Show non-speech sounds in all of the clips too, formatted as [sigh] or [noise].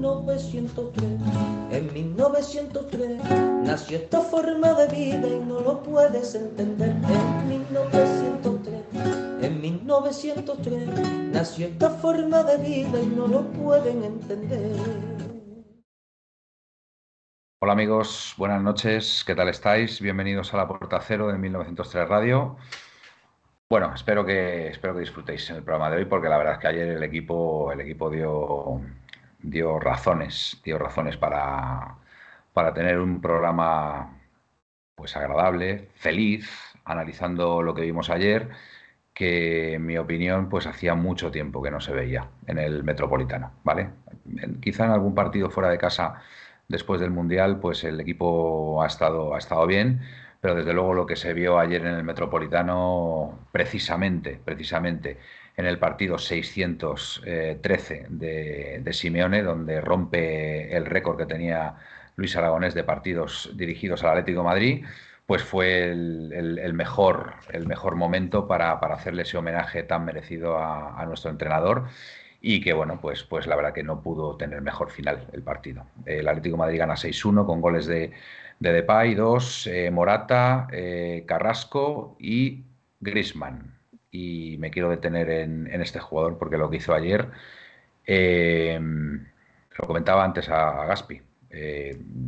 1903. En 1903 nació esta forma de vida y no lo puedes entender. En 1903, en 1903 nació esta forma de vida y no lo pueden entender. Hola amigos, buenas noches, ¿qué tal estáis? Bienvenidos a la Puerta Cero de 1903 Radio. Bueno, espero que, espero que disfrutéis en el programa de hoy porque la verdad es que ayer el equipo, el equipo dio, dio razones, dio razones para, para tener un programa pues agradable, feliz, analizando lo que vimos ayer, que en mi opinión pues hacía mucho tiempo que no se veía en el Metropolitano, ¿vale? Quizá en algún partido fuera de casa después del Mundial pues el equipo ha estado, ha estado bien, pero desde luego lo que se vio ayer en el Metropolitano, precisamente, precisamente en el partido 613 de, de Simeone, donde rompe el récord que tenía Luis Aragonés de partidos dirigidos al Atlético Madrid, pues fue el, mejor, el mejor momento para, hacerle ese homenaje tan merecido a, nuestro entrenador y que bueno, pues, pues la verdad que no pudo tener mejor final el partido. El Atlético Madrid gana 6-1 con goles de, de Depay, dos, eh, Morata, eh, Carrasco y Grisman. Y me quiero detener en, este jugador porque lo que hizo ayer, eh, lo comentaba antes a, Gaspi.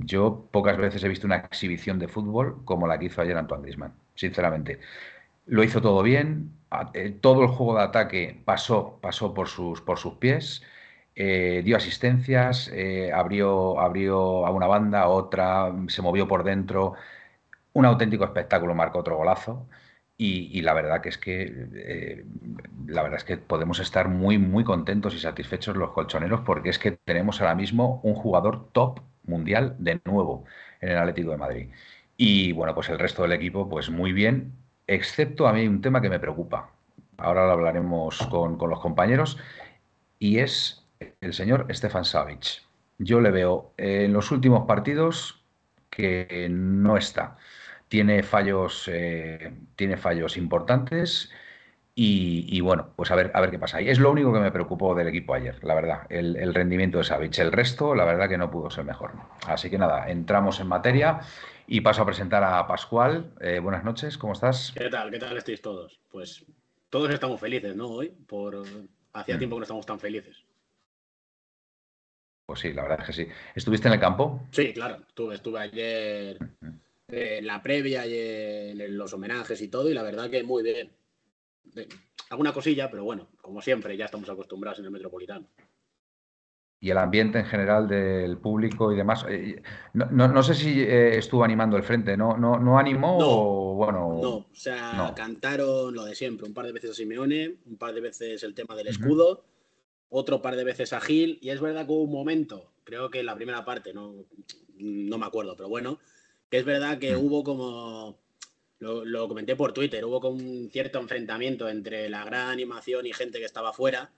yo pocas veces he visto una exhibición de fútbol como la que hizo ayer Antoine Grisman, sinceramente. Lo hizo todo bien, todo el juego de ataque pasó, pasó por, sus, por sus pies. Eh, dio asistencias, eh, abrió, abrió a una banda, a otra, se movió por dentro. Un auténtico espectáculo, marcó otro golazo. Y, la verdad que es que eh, la verdad es que podemos estar muy muy contentos y satisfechos los colchoneros porque es que tenemos ahora mismo un jugador top mundial de nuevo en el Atlético de Madrid. Y bueno, pues el resto del equipo, pues muy bien, excepto a mí un tema que me preocupa. Ahora lo hablaremos con, con los compañeros y es el señor Stefan Savic. Yo le veo en los últimos partidos que no está. Tiene fallos, eh, tiene fallos importantes y, bueno, pues a ver, a ver qué pasa. Y es lo único que me preocupó del equipo ayer, la verdad, el, rendimiento de Savic. El resto, la verdad que no pudo ser mejor. Así que nada, entramos en materia y paso a presentar a Pascual. Eh, buenas noches, ¿cómo estás? ¿Qué tal? ¿Qué tal estáis todos? Pues todos estamos felices, ¿no? Hoy, por hacía mm. tiempo que no estamos tan felices. Pues sí, la verdad es que sí. ¿Estuviste en el campo? Sí, claro. Estuve, estuve ayer en la previa y en los homenajes y todo, y la verdad que muy bien. Alguna cosilla, pero bueno, como siempre, ya estamos acostumbrados en el Metropolitano. Y el ambiente en general del público y demás. Eh, no, sé si eh, estuvo animando el frente, ¿no? ¿No, no animó o bueno? No, o sea, cantaron lo de siempre, un par de veces a Simeone, un par de veces el tema del escudo otro par de veces a Gil, y es verdad que hubo un momento, creo que en la primera parte, no, no me acuerdo, pero bueno, que es verdad que mm. hubo como, lo, comenté por Twitter, hubo como un cierto enfrentamiento entre la gran animación y gente que estaba fuera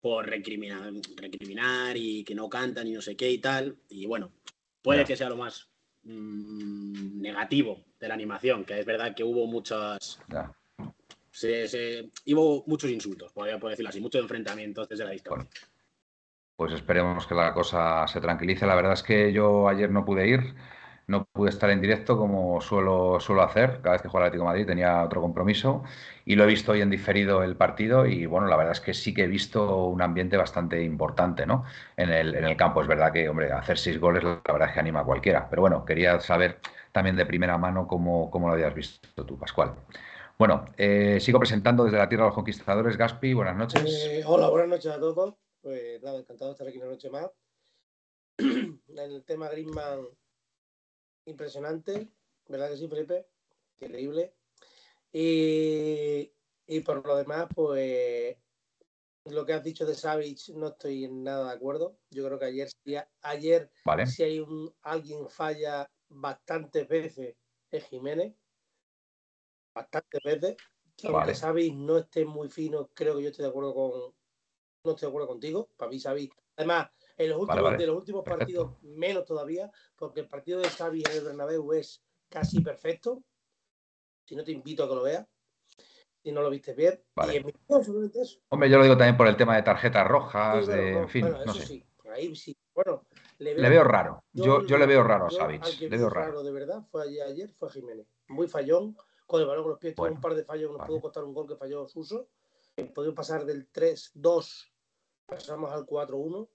por recriminar, recriminar y que no cantan y no sé qué y tal, y bueno, puede que sea lo más mm, negativo de la animación, que es verdad que hubo muchas se, hubo muchos insultos, podría decirlo así, muchos enfrentamientos desde la distancia. pues esperemos que la cosa se tranquilice. La verdad es que yo ayer no pude ir, no pude estar en directo como suelo, suelo hacer. Cada vez que juega el Atlético Madrid tenía otro compromiso y lo he visto hoy en diferido el partido y bueno, la verdad es que sí que he visto un ambiente bastante importante ¿no? en, el, en el campo. Es verdad que, hombre, hacer seis goles la verdad es que anima a cualquiera. Pero bueno, quería saber también de primera mano cómo, cómo lo habías visto tú, Pascual. Bueno, eh, sigo presentando desde la Tierra de los Conquistadores. Gaspi, buenas noches. Eh, hola, buenas noches a todos. Pues nada, encantado de estar aquí una noche más. [clears throat] el tema Greenman, impresionante, ¿verdad que sí, Felipe? Increíble. Y, por lo demás, pues lo que has dicho de Savage no estoy en nada de acuerdo. Yo creo que ayer, si, ayer, Vale. si hay un alguien falla bastantes veces es Jiménez. Bastantes veces. Que aunque. Savage no esté muy fino, creo que yo estoy de acuerdo con. No estoy de acuerdo contigo. Para mí, Savage. Además, en los últimos, vale. de los últimos Perfecto. partidos, menos todavía, porque el partido de Savage en el Bernabéu es casi perfecto. Si no, te invito a que lo veas. Si no lo viste bien. Vale. Y en mi solamente eso. Hombre, yo lo digo también por el tema de tarjetas Sí, rojas, bueno, de, no, en fin, bueno, no eso sé. sí, ahí sí. Bueno, le Le veo raro. Yo, yo le veo raro a yo Savic. Le veo raro. de verdad fue ayer, fue Jiménez. Muy fallón, con el balón con los pies, tuvo Bueno, un par de fallos que nos vale. pudo costar un gol que falló Suso. Podemos pasar del 3-2, pasamos al 4-1.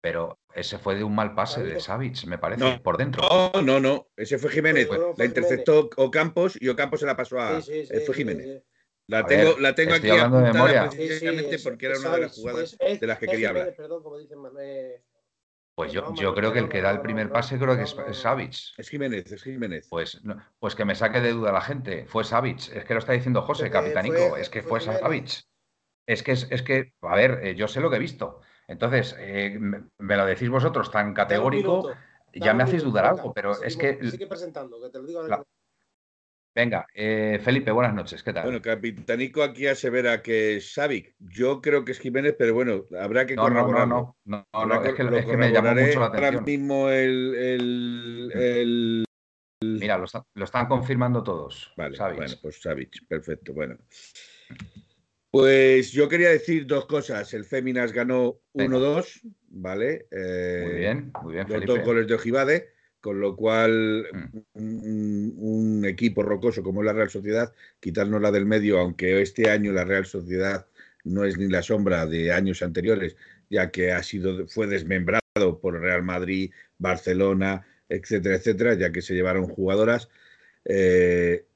Pero ese fue de un mal pase de. Savic, me parece, No, por dentro. No, no, no. Ese fue Jiménez. Fue- fue la interceptó Ocampos y Ocampos se la pasó a. Sí, sí, sí, eh, fue sí, Jiménez. sí. La tengo, ver, la tengo estoy aquí hablando de memoria. Sí, sí, precisamente es- porque era una de las jugadas es- es- de las que es quería Jiménez, hablar. Perdón, como dicen, eh, Pues yo, yo creo que el que da el primer pase creo que es, es. Es Jiménez, es Jiménez. Pues, no- pues que me saque de duda la gente. Fue Savic. Es que lo está diciendo José, capitanico. fue- es que fue fue Jiménez. Savic. Es que, es, es que, a ver, eh, yo sé lo que he visto. Entonces, eh, me, me lo decís vosotros tan categórico, minuto, ya me hacéis dudar venga, algo, pero es que, Sigue presentando, que te lo digo ahora La- venga, eh, Felipe, buenas noches, ¿qué tal? Bueno, Capitanico aquí asevera que es Savic. Yo creo que es Jiménez, pero bueno, habrá que no, no, no, corroborarlo. no, no, no, no, es que, lo es que me llamó mucho la Ahora atención. mismo el, el- el- Mira, lo, está- lo están confirmando todos. Vale, Savic. bueno, pues Savic, perfecto, bueno. Pues yo quería decir dos cosas. El Féminas ganó Venga. 1-2, ¿vale? Eh, Muy bien, muy bien, Felipe. dos goles de Ojibade, con lo cual Mm. un, un equipo rocoso como la Real Sociedad, quitarnos la del medio, aunque este año la Real Sociedad no es ni la sombra de años anteriores, ya que ha sido, fue desmembrado por Real Madrid, Barcelona, etcétera, etcétera, ya que se llevaron jugadoras. eh,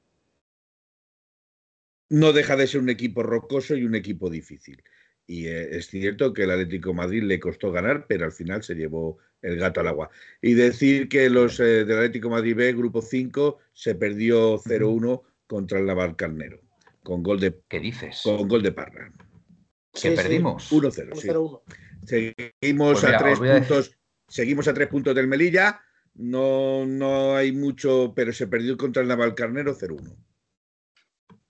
no deja de ser un equipo rocoso y un equipo difícil. Y eh, es cierto que el Atlético de Madrid le costó ganar, pero al final se llevó el gato al agua. Y decir que los eh, del Atlético de Madrid B, grupo 5, se perdió 0-1 contra el Navalcarnero, con gol de, ¿Qué dices? con gol de Parra. que Sí, perdimos. 1-0. sí. 1-0-1. Seguimos Pues mira, a tres a puntos. Seguimos a tres puntos del Melilla. No, no hay mucho, pero se perdió contra el Navalcarnero 0-1.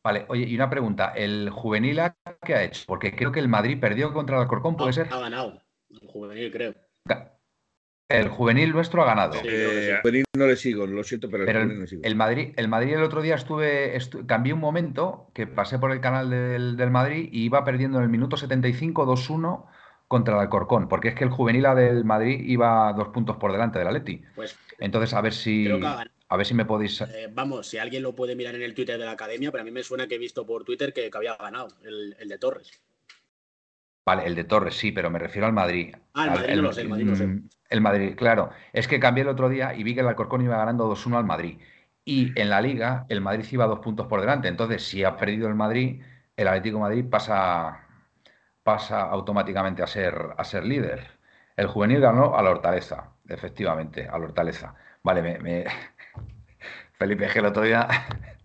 Vale, oye, y una pregunta. ¿El juvenil A qué ha hecho? Porque creo que el Madrid perdió contra el Alcorcón, ¿puede ser? Ha ganado. El juvenil, creo. El juvenil nuestro ha ganado. Sí. Eh, a Juvenil no le sigo, lo siento, pero, el, Juvenil no le sigo. el Madrid, el Madrid el otro día estuve, estu- cambié un momento que pasé por el canal del, del Madrid y iba perdiendo en el minuto 75 2-1 contra el Alcorcón, porque es que el juvenil A del Madrid iba dos puntos por delante del Atleti. Pues Entonces, a ver si creo que ha ganado. A ver si me podéis Eh, vamos, si alguien lo puede mirar en el Twitter de la academia, pero a mí me suena que he visto por Twitter que, que había ganado el, el de Torres. Vale, el de Torres sí, pero me refiero al Madrid. Ah, el Al- Madrid no lo sé, el Madrid no sé. El Madrid, claro. Es que cambié el otro día y vi que el Alcorcón iba ganando 2-1 al Madrid. Y en la liga, el Madrid iba dos puntos por delante. Entonces, si ha perdido el Madrid, el Atlético de Madrid pasa, pasa automáticamente a ser, a ser líder. El juvenil ganó a la Hortaleza, efectivamente, a la Hortaleza. Vale, me, me- Felipe, es que el otro día. [laughs]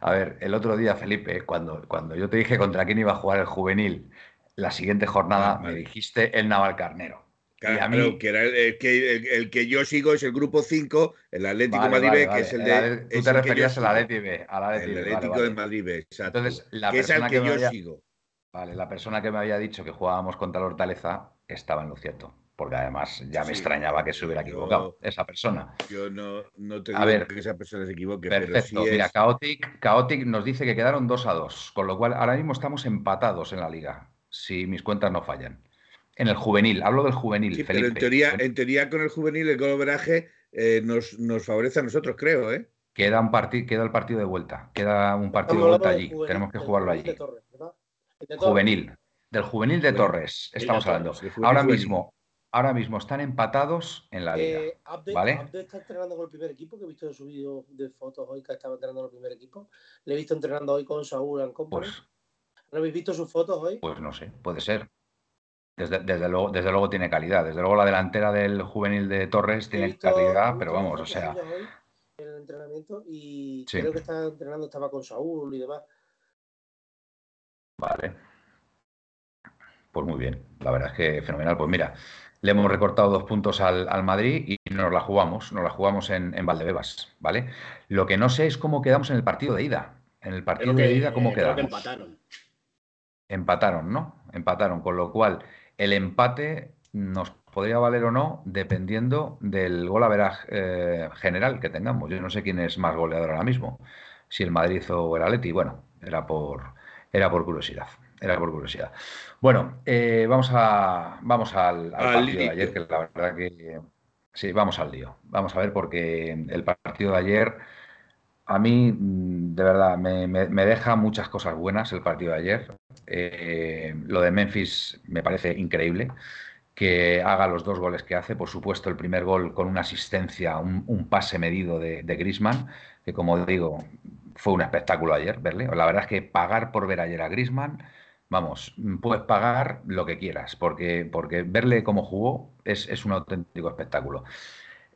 A ver, el otro día, Felipe, cuando, cuando yo te dije contra quién iba a jugar el juvenil la siguiente jornada, Ah, vale. me dijiste el Navalcarnero. Y a Claro, mí- que era el, el que, el, el que yo sigo es el grupo 5, el Atlético Vale, Madrid vale, B, vale. que es el de. Tú es te referías al. Atleti B, al El Atlético de. Madrid B, exacto. Entonces, la que es al persona que, yo había- sigo. Vale, la persona que me había dicho que jugábamos contra la Hortaleza estaba en lo cierto, porque además ya me Sí, extrañaba que se hubiera yo- equivocado esa persona. Yo no, no te A digo ver. que esa persona se equivoque, pero Perfecto. sí Mira, es. Chaotic, Chaotic nos dice que quedaron 2 a 2, con lo cual ahora mismo estamos empatados en la liga, si mis cuentas no fallan. En el juvenil, hablo del juvenil, Sí, pero Felipe. en teoría, en teoría con el juvenil el goloveraje eh, nos, nos favorece a nosotros, creo, ¿eh? Queda, un queda el partido de vuelta, queda un partido Estamos de vuelta allí, juvenil, tenemos que jugarlo de allí. Torres, ¿verdad? El de Torres. Juvenil, del juvenil de. Torres, estamos hablando. Ahora mismo, ahora mismo están empatados en la liga. Eh, Abde, ¿vale? Abde está entrenando con el primer equipo, que he visto en su vídeo de fotos hoy que estaba entrenando con el primer equipo. Le he visto entrenando hoy con Saúl and Company. Pues, ¿No habéis visto sus fotos hoy? pues no sé, puede ser. Desde, desde luego, desde luego tiene calidad. Desde luego la delantera del juvenil de Torres tiene visto- calidad, pero vamos, o sea, hoy en el entrenamiento y Sí. creo que estaba entrenando, estaba con Saúl y demás. vale. Pues muy bien, la verdad es que fenomenal. Pues mira, le hemos recortado dos puntos al, Madrid y nos la jugamos, nos la jugamos en, en, Valdebebas, ¿vale? Lo que no sé es cómo quedamos en el partido de ida. En el partido de ida, ¿cómo quedamos? empataron. Empataron, ¿no? Empataron, con lo cual el empate nos podría valer o no dependiendo del gol a eh, general que tengamos. Yo no sé quién es más goleador ahora mismo, si el Madrid o el Atleti. Bueno, era por, era por curiosidad. Era por curiosidad. Bueno, eh, vamos a vamos al, partido de ayer, que la verdad que sí, vamos al lío. Vamos a ver, porque el partido de ayer a mí, mm, de verdad, me, deja muchas cosas buenas el partido de ayer. Eh, lo de Memphis me parece increíble que haga los dos goles que hace. Por supuesto, el primer gol con una asistencia, un, pase medido de, de Grisman, que como digo, fue un espectáculo ayer verle. La verdad es que pagar por ver ayer a Grisman vamos, puedes pagar lo que quieras, porque, porque verle cómo jugó es, un auténtico espectáculo.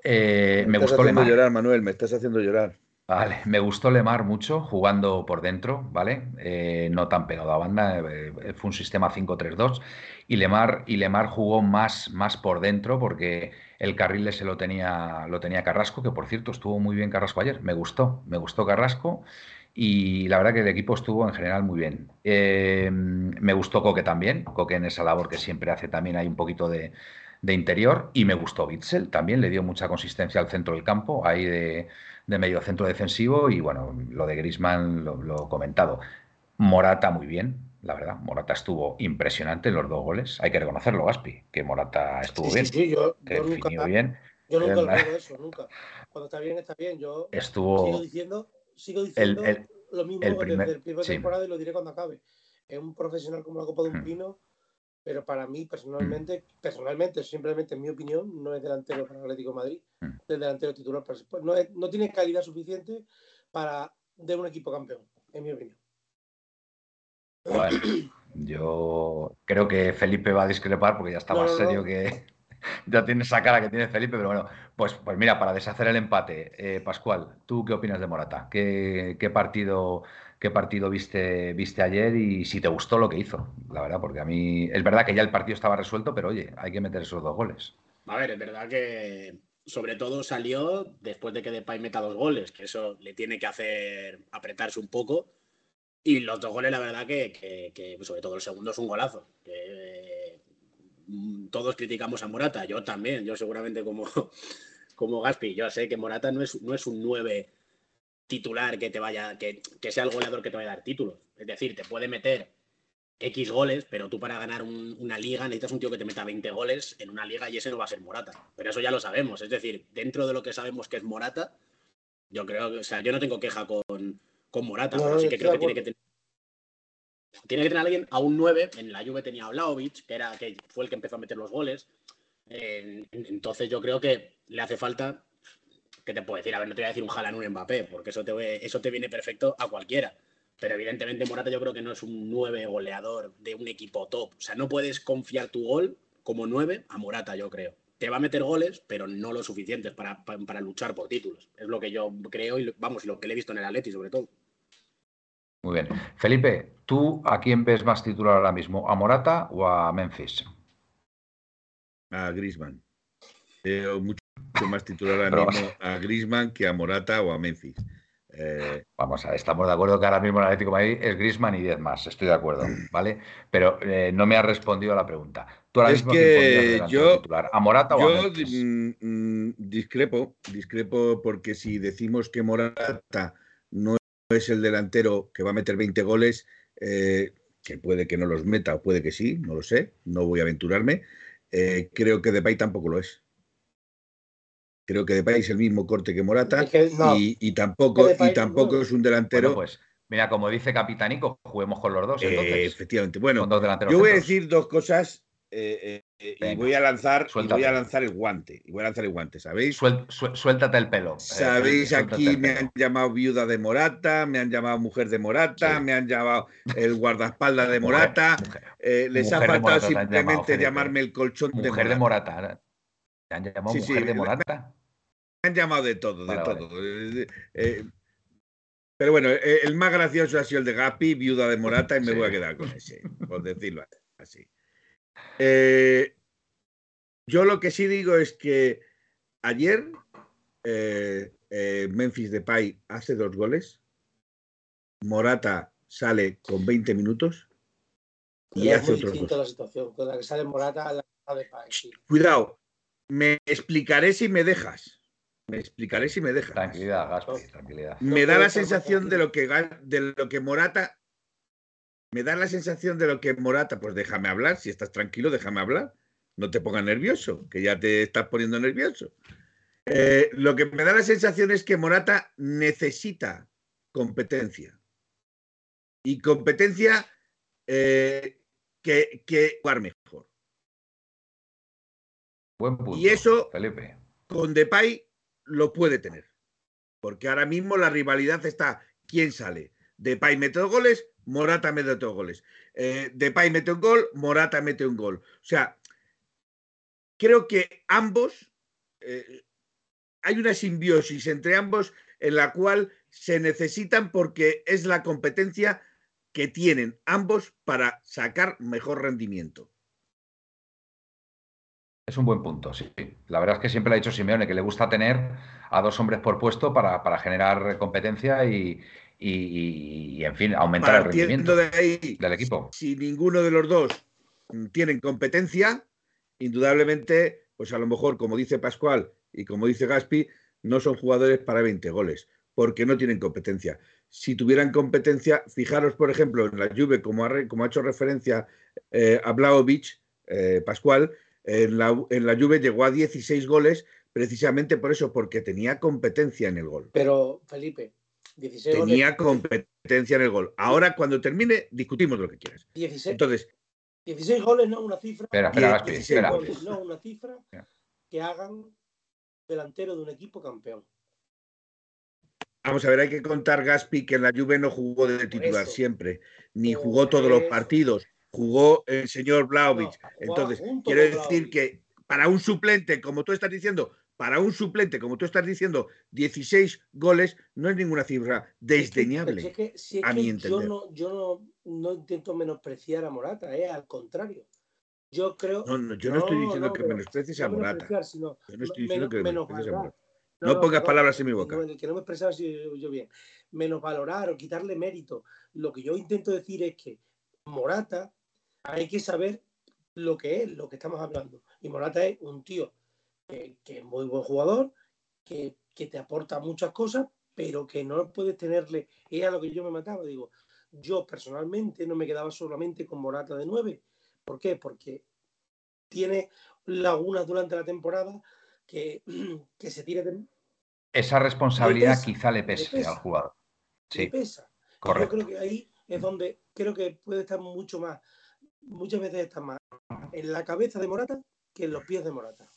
Eh, me, estás haciendo llorar, Manuel, me estás haciendo llorar. Vale, me gustó Lemar mucho jugando por dentro, ¿vale? Eh, no tan pegado a banda, eh, fue un sistema 5-3-2 y Lemar, y Lemar jugó más, más por dentro porque el carril se lo tenía, lo tenía Carrasco, que por cierto estuvo muy bien Carrasco ayer, me gustó, me gustó Carrasco y la verdad que el equipo estuvo en general muy bien. Eh, me gustó Coque también, Coque en esa labor que siempre hace también hay un poquito de, interior y me gustó Bitzel, también le dio mucha consistencia al centro del campo, ahí de, medio centro defensivo y bueno, lo de Grisman lo, he comentado. Morata muy bien, la verdad, Morata estuvo impresionante en los dos goles, hay que reconocerlo, Gaspi, que Morata estuvo bien, sí, yo, nunca, bien. Yo nunca [laughs] eh, eso, nunca. Cuando está bien, está bien. Yo estuvo, sigo diciendo sigo diciendo lo mismo desde el primer temporada y lo diré cuando acabe. Es un profesional como la Copa de un hmm. Pino, pero para mí personalmente, hmm. personalmente, simplemente en mi opinión, no es delantero para el Atlético de Madrid, hmm. es delantero titular. No, no tiene calidad suficiente para de un equipo campeón, en mi opinión. Bueno, [clears throat] yo creo que Felipe va a discrepar porque ya está más serio que, [laughs] ya tiene esa cara que tiene Felipe, pero bueno, pues, pues mira, para deshacer el empate, eh, Pascual, ¿tú qué opinas de Morata? ¿Qué, partido, qué partido viste, viste ayer y si te gustó lo que hizo? La verdad, porque a mí es verdad que ya el partido estaba resuelto, pero oye, hay que meter esos dos goles. A ver, es verdad que sobre todo salió después de que Depay meta dos goles, que eso le tiene que hacer apretarse un poco. Y los dos goles, la verdad que, sobre todo el segundo es un golazo. Mm, todos criticamos a Morata, yo también, yo seguramente como, [laughs] como Gaspi, yo sé que Morata no es, no es un 9 titular que te vaya, que, sea el goleador que te vaya a dar títulos. Es decir, te puede meter X goles, pero tú para ganar una liga necesitas un tío que te meta 20 goles en una liga y ese no va a ser Morata. Pero eso ya lo sabemos. Es decir, dentro de lo que sabemos que es Morata, yo creo que, o sea, yo no tengo queja con, con Morata, pero sí que creo que tiene que tener tiene que tener alguien a un 9. En la Juve tenía a Vlaovic, que, era, que fue el que empezó a meter los goles. entonces yo creo que le hace falta. ¿Qué te puedo decir? A ver, no te voy a decir un Haaland, un Mbappé, porque eso te, eso te viene perfecto a cualquiera. Pero evidentemente Morata yo creo que no es un 9 goleador de un equipo top. O sea, no puedes confiar tu gol como 9 a Morata, yo creo. Te va a meter goles, pero no lo suficientes para, para, luchar por títulos. Es lo que yo creo y vamos, lo que le he visto en el Atleti sobre todo. Muy bien. Felipe, ¿tú a quién ves más titular ahora mismo? ¿A Morata o a Memphis? A Grisman. Veo mucho más titular ahora mismo a Grisman que a Morata o a Memphis. Eh, Vamos a ver, estamos de acuerdo que ahora mismo el Atlético de Madrid es Grisman y 10 más, estoy de acuerdo, ¿vale? Pero eh, no me has respondido a la pregunta. ¿Tú ahora es mismo que yo, titular? ¿A Morata o a Memphis? Mm, mm, discrepo, discrepo porque si decimos que Morata no es el delantero que va a meter 20 goles, eh, que puede que no los meta o puede que sí, no lo sé, no voy a aventurarme. Eh, creo que Depay tampoco lo es. Creo que Depay es el mismo corte que Morata y, tampoco, y tampoco es un delantero. pues mira, como dice Capitanico, juguemos con los dos. Eh, efectivamente. Bueno, yo voy a decir dos cosas eh, y voy a lanzar voy a lanzar el guante y voy a lanzar el guante sabéis suéltate el pelo eh, sabéis aquí me han llamado viuda de Morata me han llamado mujer de Morata me han llamado el guardaespaldas de Morata. eh, les ha faltado simplemente llamarme el colchón de Morata. de Morata. ¿Te han llamado mujer de Morata. me han llamado de todo de todo. Pero bueno el más gracioso ha sido el de Gapi viuda de Morata y me voy a quedar con ese por decirlo así Eh, yo lo que sí digo es que ayer eh, eh, Memphis Depay hace dos goles, Morata sale con 20 minutos y, hace otros dos. la situación, con la que sale Morata la Cuidado, me explicaré si me dejas. Me explicaré si me dejas. Tranquilidad, Gaspi, tranquilidad. Me da la sensación de lo que de lo que Morata me da la sensación de lo que Morata, pues déjame hablar, si estás tranquilo, déjame hablar. No te pongas nervioso, que ya te estás poniendo nervioso. Eh, lo que me da la sensación es que Morata necesita competencia. Y competencia eh, que, que jugar mejor. Buen punto, y eso Felipe. con Depay lo puede tener. Porque ahora mismo la rivalidad está quién sale. Depay mete dos goles, Morata mete dos goles. Eh, Depay mete un gol, Morata mete un gol. O sea, creo que ambos eh, hay una simbiosis entre ambos en la cual se necesitan porque es la competencia que tienen ambos para sacar mejor rendimiento. Es un buen punto, sí. La verdad es que siempre le ha dicho Simeone que le gusta tener a dos hombres por puesto para, generar competencia y, en fin, aumentar el rendimiento del equipo. Si ninguno de los dos tienen competencia, indudablemente, pues a lo mejor, como dice Pascual, y como dice Gaspi, no son jugadores para 20 goles, porque no tienen competencia. Si tuvieran competencia, fijaros, por ejemplo, en la Juve, como ha, como ha hecho referencia eh, a Blaovic, eh, Pascual, en la, en la Juve llegó a 16 goles precisamente por eso, porque tenía competencia en el gol. Pero, Felipe, 16 Tenía competencia en el gol. Ahora, cuando termine, discutimos lo que quieras. 16, Entonces, 16 goles no una cifra. Espera, espera, espera. no una cifra que hagan delantero de un equipo campeón. Vamos a ver, hay que contar Gaspi que en la Juve no jugó de titular siempre, ni jugó todos los partidos, jugó el señor Blaovic. Entonces, quiero decir que para un suplente, como tú estás diciendo, para un suplente, como tú estás diciendo, 16 goles no es ninguna cifra desdeñable. a mi entender. Yo, no, yo no, intento menospreciar a Morata, eh, al contrario. Yo creo. No, yo no, estoy diciendo que menosprecies a Morata. yo no estoy diciendo que menosprecies a Morata. No, pongas palabras en mi boca. Que no me expresaba yo bien. Menos valorar o quitarle mérito. Lo que yo intento decir es que Morata hay que saber lo que es, lo que estamos hablando. Y Morata es un tío que, es muy buen jugador, que, te aporta muchas cosas, pero que no puedes tenerle. Es a lo que yo me mataba. Digo, yo personalmente no me quedaba solamente con Morata de 9. ¿Por qué? Porque tiene lagunas durante la temporada que, [clears throat] que se tire de... Esa responsabilidad quizá le pese, al jugador. Sí. Le pesa. Correcto. Yo creo que ahí es donde creo que puede estar mucho más, muchas veces está más en la cabeza de Morata que en los pies de Morata.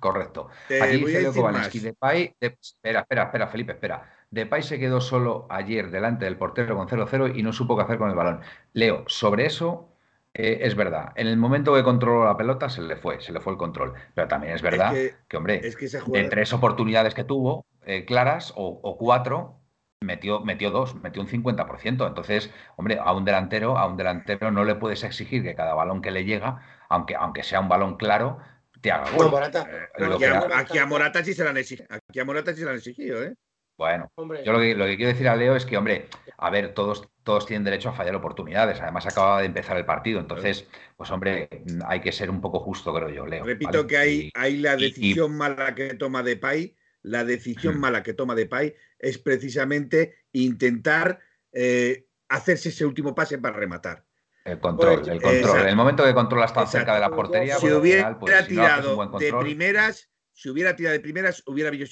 Correcto. Aquí dice Leo Depay, espera, espera, espera, Felipe, espera. Depay se quedó solo ayer delante del portero con 0-0 y no supo qué hacer con el balón. Leo, sobre eso eh, es verdad, en el momento que controló la pelota se le fue, se le fue el control. Pero también es verdad que, hombre, de tres oportunidades que tuvo eh, claras o, cuatro, metió, metió dos, metió un 50%. Entonces, hombre, a un delantero, a un delantero no le puedes exigir que cada balón que le llega, aunque, aunque sea un balón claro, te haga gol. Eh, aquí, a, Morata sí se la han exigido, aquí a Morata sí se la han exigido, ¿eh? Bueno, yo lo que, quiero decir a Leo es que, hombre, a ver, todos, todos tienen derecho a fallar oportunidades. Además, acaba de empezar el partido. Entonces, pues, hombre, hay que ser un poco justo, creo yo, Leo. Repito que hay, hay la decisión mala que toma Depay. La decisión mala que toma Depay es precisamente intentar eh, hacerse ese último pase para rematar. El control, el control. En el momento que controlas tan cerca de la portería, si pues, hubiera pues, tirado de primeras, si hubiera tirado de primeras, hubiera habido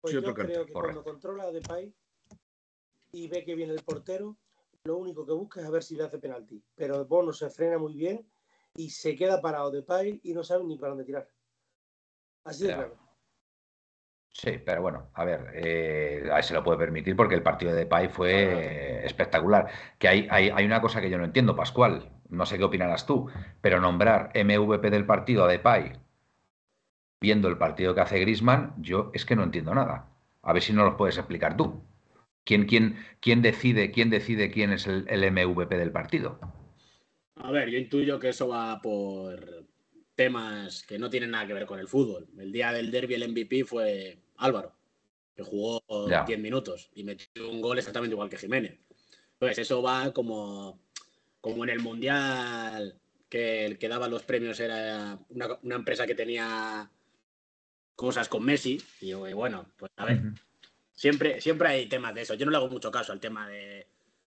pues yo creo que cuando controla a Depay y ve que viene el portero, lo único que busca es a ver si le hace penalti. Pero Bono se frena muy bien y se queda parado Depay y no sabe ni para dónde tirar. Así de claro. Sí, pero bueno, a ver, eh, a se lo puede permitir porque el partido de Depay fue espectacular. Que hay, hay, hay, una cosa que yo no entiendo, Pascual, no sé qué opinarás tú, pero nombrar MVP del partido a Depay viendo el partido que hace Grisman, yo es que no entiendo nada. A ver si no lo puedes explicar tú. ¿Quién, quién, quién, decide, quién decide quién es el, MVP del partido? A ver, yo intuyo que eso va por temas que no tienen nada que ver con el fútbol. El día del derby el MVP fue Álvaro, que jugó 10 minutos y metió un gol exactamente igual que Jiménez. Pues eso va como, como en el Mundial, que el que daba los premios era una, empresa que tenía cosas con Messi. Y bueno, pues a ver, siempre, siempre hay temas de eso. Yo no le hago mucho caso al tema de,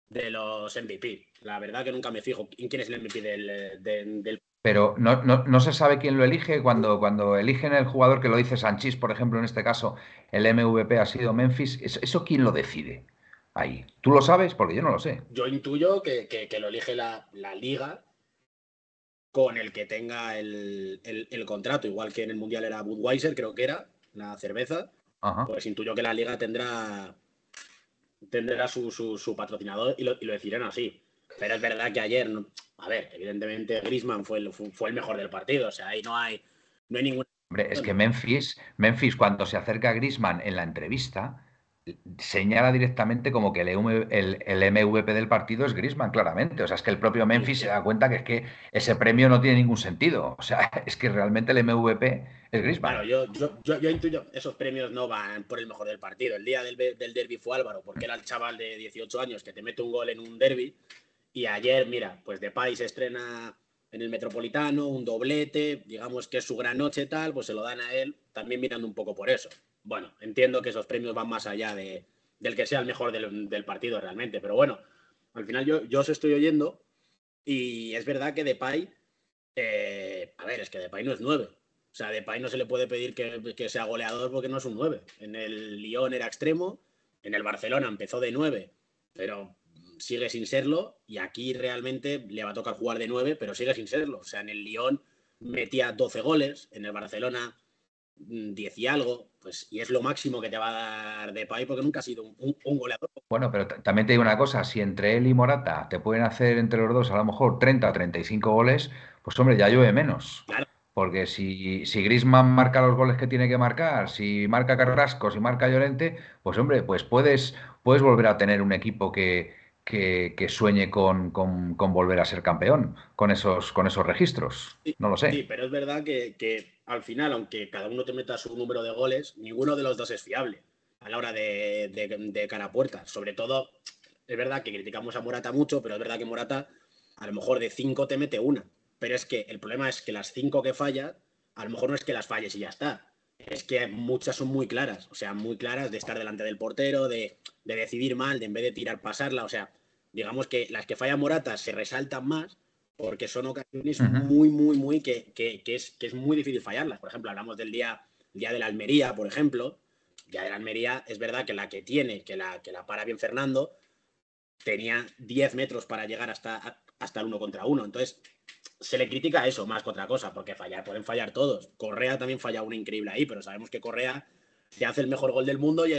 los MVP. La verdad que nunca me fijo en quién es el MVP del, del pero no, se sabe quién lo elige. Cuando, cuando eligen el jugador que lo dice Sanchís, por ejemplo, en este caso, el MVP ha sido Memphis, ¿eso, quién lo decide? Ahí. ¿Tú lo sabes? Porque yo no lo sé. Yo intuyo que, lo elige la, liga con el que tenga el, contrato, igual que en el Mundial era Budweiser, creo que era, la cerveza. Pues intuyo que la liga tendrá, tendrá su, patrocinador y lo, y lo decidirán así. Pero es verdad que ayer, a ver, evidentemente Grisman fue el, fue el mejor del partido, o sea, ahí no hay, no hay ninguna. Hombre, es que Memphis, Memphis cuando se acerca a Grisman en la entrevista, señala directamente como que el, MVP del partido es Grisman, claramente. O sea, es que el propio Memphis se da cuenta que es que ese premio no tiene ningún sentido. O sea, [laughs] es que realmente el MVP es Grisman. Claro, yo, yo, yo, intuyo, esos premios no van por el mejor del partido. El día del, del derby fue Álvaro, porque era el chaval de 18 años que te mete un gol en un derby y ayer, mira, pues Depay se estrena en el Metropolitano, un doblete, digamos que es su gran noche tal, pues se lo dan a él, también mirando un poco por eso. Bueno, entiendo que esos premios van más allá de, del que sea el mejor del, partido realmente, pero bueno, al final yo, yo os estoy oyendo y es verdad que Depay, eh, a ver, es que Depay no es nueve. O sea, Depay no se le puede pedir que, que sea goleador porque no es un nueve. En el Lyon era extremo, en el Barcelona empezó de nueve, pero sigue sin serlo y aquí realmente le va a tocar jugar de nueve, pero sigue sin serlo. O sea, en el Lyon metía 12 goles, en el Barcelona 10 mm, y algo, pues y es lo máximo que te va a dar de Depay porque nunca ha sido un, goleador. Bueno, pero también te digo una cosa, si entre él y Morata te pueden hacer entre los dos a lo mejor 30 o 35 goles, pues hombre, ya llueve menos. Porque si, si Grisman marca los goles que tiene que marcar, si marca Carrasco, si marca Llorente, pues hombre, pues puedes, puedes volver a tener un equipo que, que, sueñe con, volver a ser campeón con esos, con esos registros. no lo sé. Sí, pero es verdad que, al final, aunque cada uno te meta su número de goles, ninguno de los dos es fiable a la hora de, de, cara a puerta. Sobre todo, es verdad que criticamos a Morata mucho, pero es verdad que Morata a lo mejor de cinco te mete una. Pero es que el problema es que las cinco que fallas, a lo mejor no es que las falles y ya está. Es que muchas son muy claras, o sea, muy claras de estar delante del portero, de, de decidir mal, de en vez de tirar, pasarla. O sea, digamos que las que falla Morata se resaltan más porque son ocasiones muy, muy, muy que, es, que es muy difícil fallarlas. Por ejemplo, hablamos del día, día de la Almería, por ejemplo. Día de la Almería es verdad que la que tiene, que la, que la para bien Fernando, tenía 10 metros para llegar hasta, hasta el uno contra uno. Entonces, se le critica eso más que otra cosa, porque fallar, pueden fallar todos. Correa también falla una increíble ahí, pero sabemos que Correa te hace el mejor gol del mundo y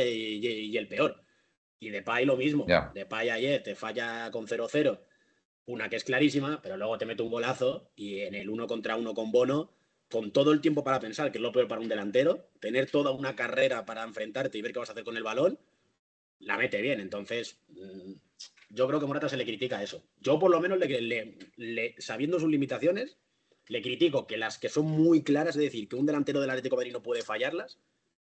el peor. Y de Depay lo mismo. De Depay ayer te falla con 0-0, una que es clarísima, pero luego te mete un golazo y en el uno contra uno con Bono, con todo el tiempo para pensar, que es lo peor para un delantero, tener toda una carrera para enfrentarte y ver qué vas a hacer con el balón, la mete bien. Entonces, mm, yo creo que Morata se le critica eso. Yo por lo menos, le, sabiendo sus limitaciones, le critico que las que son muy claras, es decir, que un delantero del Atlético de Madrid no puede fallarlas,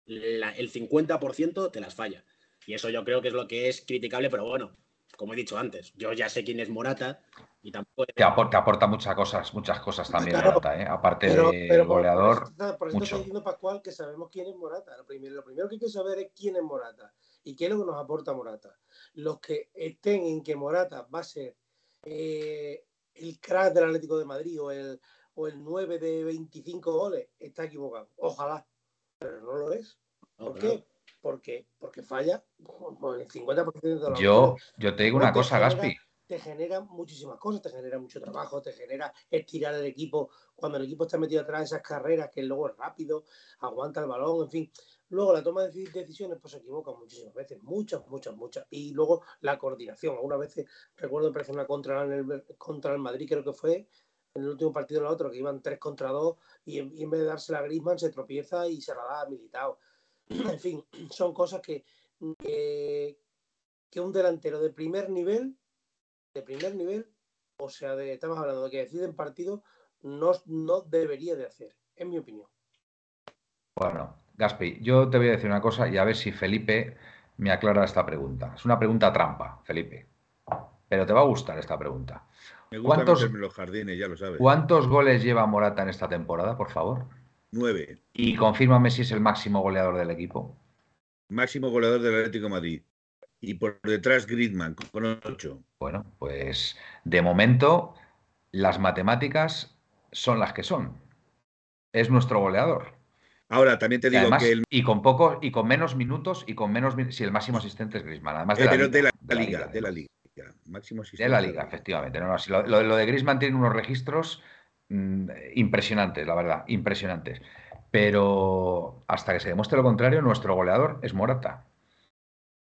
el 50% te las falla. Y eso yo creo que es lo que es criticable, pero bueno, como he dicho antes, yo ya sé quién es Morata y tampoco... Te aporta, aporta muchas cosas, muchas cosas también Morata, ¿eh? aparte del goleador. Por eso, estoy diciendo, Pascual, que sabemos quién es Morata. Lo primero, lo primero que hay que saber es quién es Morata y qué es lo que nos aporta Morata. Los que estén en que Morata va a ser eh, el crack del Atlético de Madrid o el, o el 9 de 25 goles, está equivocado. Ojalá, pero no lo es. ¿Por qué? porque, porque falla el 50% de los yo, yo te digo una cosa, Gaspi. Te genera muchísimas cosas, te genera mucho trabajo, te genera estirar el equipo. Cuando el equipo está metido atrás de esas carreras, que luego es rápido, aguanta el balón, en fin. Luego la toma de decisiones pues se equivoca muchísimas veces, muchas, muchas, muchas. Y luego la coordinación. Algunas veces recuerdo empezó una contra el, contra el Madrid, creo que fue, en el último partido de la otro, que iban 3 contra 2 y en, vez de dársela a Griezmann se tropieza y se la da a Militao. [clears throat] En fin, son cosas que, que, un delantero de primer nivel, de primer nivel, o sea, de, estamos hablando de que deciden partido, no, no debería de hacer, en mi opinión. Bueno, Gaspi, yo te voy a decir una cosa y a ver si Felipe me aclara esta pregunta. Es una pregunta trampa, Felipe. Pero te va a gustar esta pregunta. ¿Cuántos, los jardines, ya lo sabes. ¿Cuántos goles lleva Morata en esta temporada, por favor? Nueve. Y confírmame si es el máximo goleador del equipo. Máximo goleador del Atlético Madrid. Y por detrás Griezmann, con ocho. Bueno, pues de momento las matemáticas son las que son. Es nuestro goleador. Ahora, también te digo que. Y con poco, y con menos minutos, y con menos. Si el máximo asistente es Griezmann. Además de, la, liga, de, la, liga, de la liga. Máximo asistente. De la liga, efectivamente. No, lo, de Griezmann tiene unos registros mm, impresionantes, la verdad, impresionantes. Pero hasta que se demuestre lo contrario, nuestro goleador es Morata.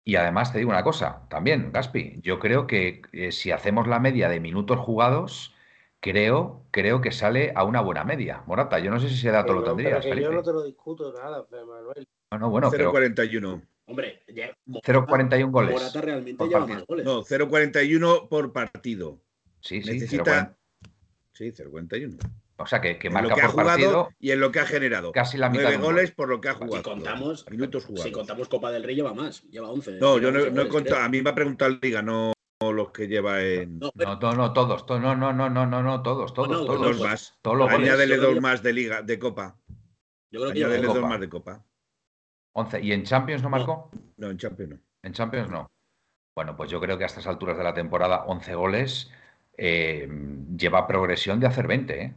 Y además te digo una cosa, también, Gaspi, yo creo que eh, si hacemos la media de minutos jugados, creo, creo que sale a una buena media. Morata, yo no sé si ese dato lo tendrías. yo no te lo discuto nada, Manuel. No, bueno, 0,41. Hombre, 0,41 goles. Morata realmente lleva más goles. No, 0,41 por partido. Sí, sí, Necesita... Sí, 0,41. O sea, que, que marca por partido. Y en lo que ha generado. Casi la mitad. 9 goles por lo que ha jugado. Si contamos, minutos jugados. Si contamos Copa del Rey, lleva más. Lleva 11. No, yo no, he contado. A mí me ha preguntado Liga, no los que lleva en. No, no, todos. no, no, no, no, no, no, todos, todos, todos. Dos más. Añádele dos más de Liga, de Copa. Yo creo que Añádele dos más de Copa. 11. ¿Y en Champions no marcó? No, en Champions no. En Champions no. Bueno, pues yo creo que a estas alturas de la temporada, 11 goles eh, lleva progresión de hacer 20, ¿eh?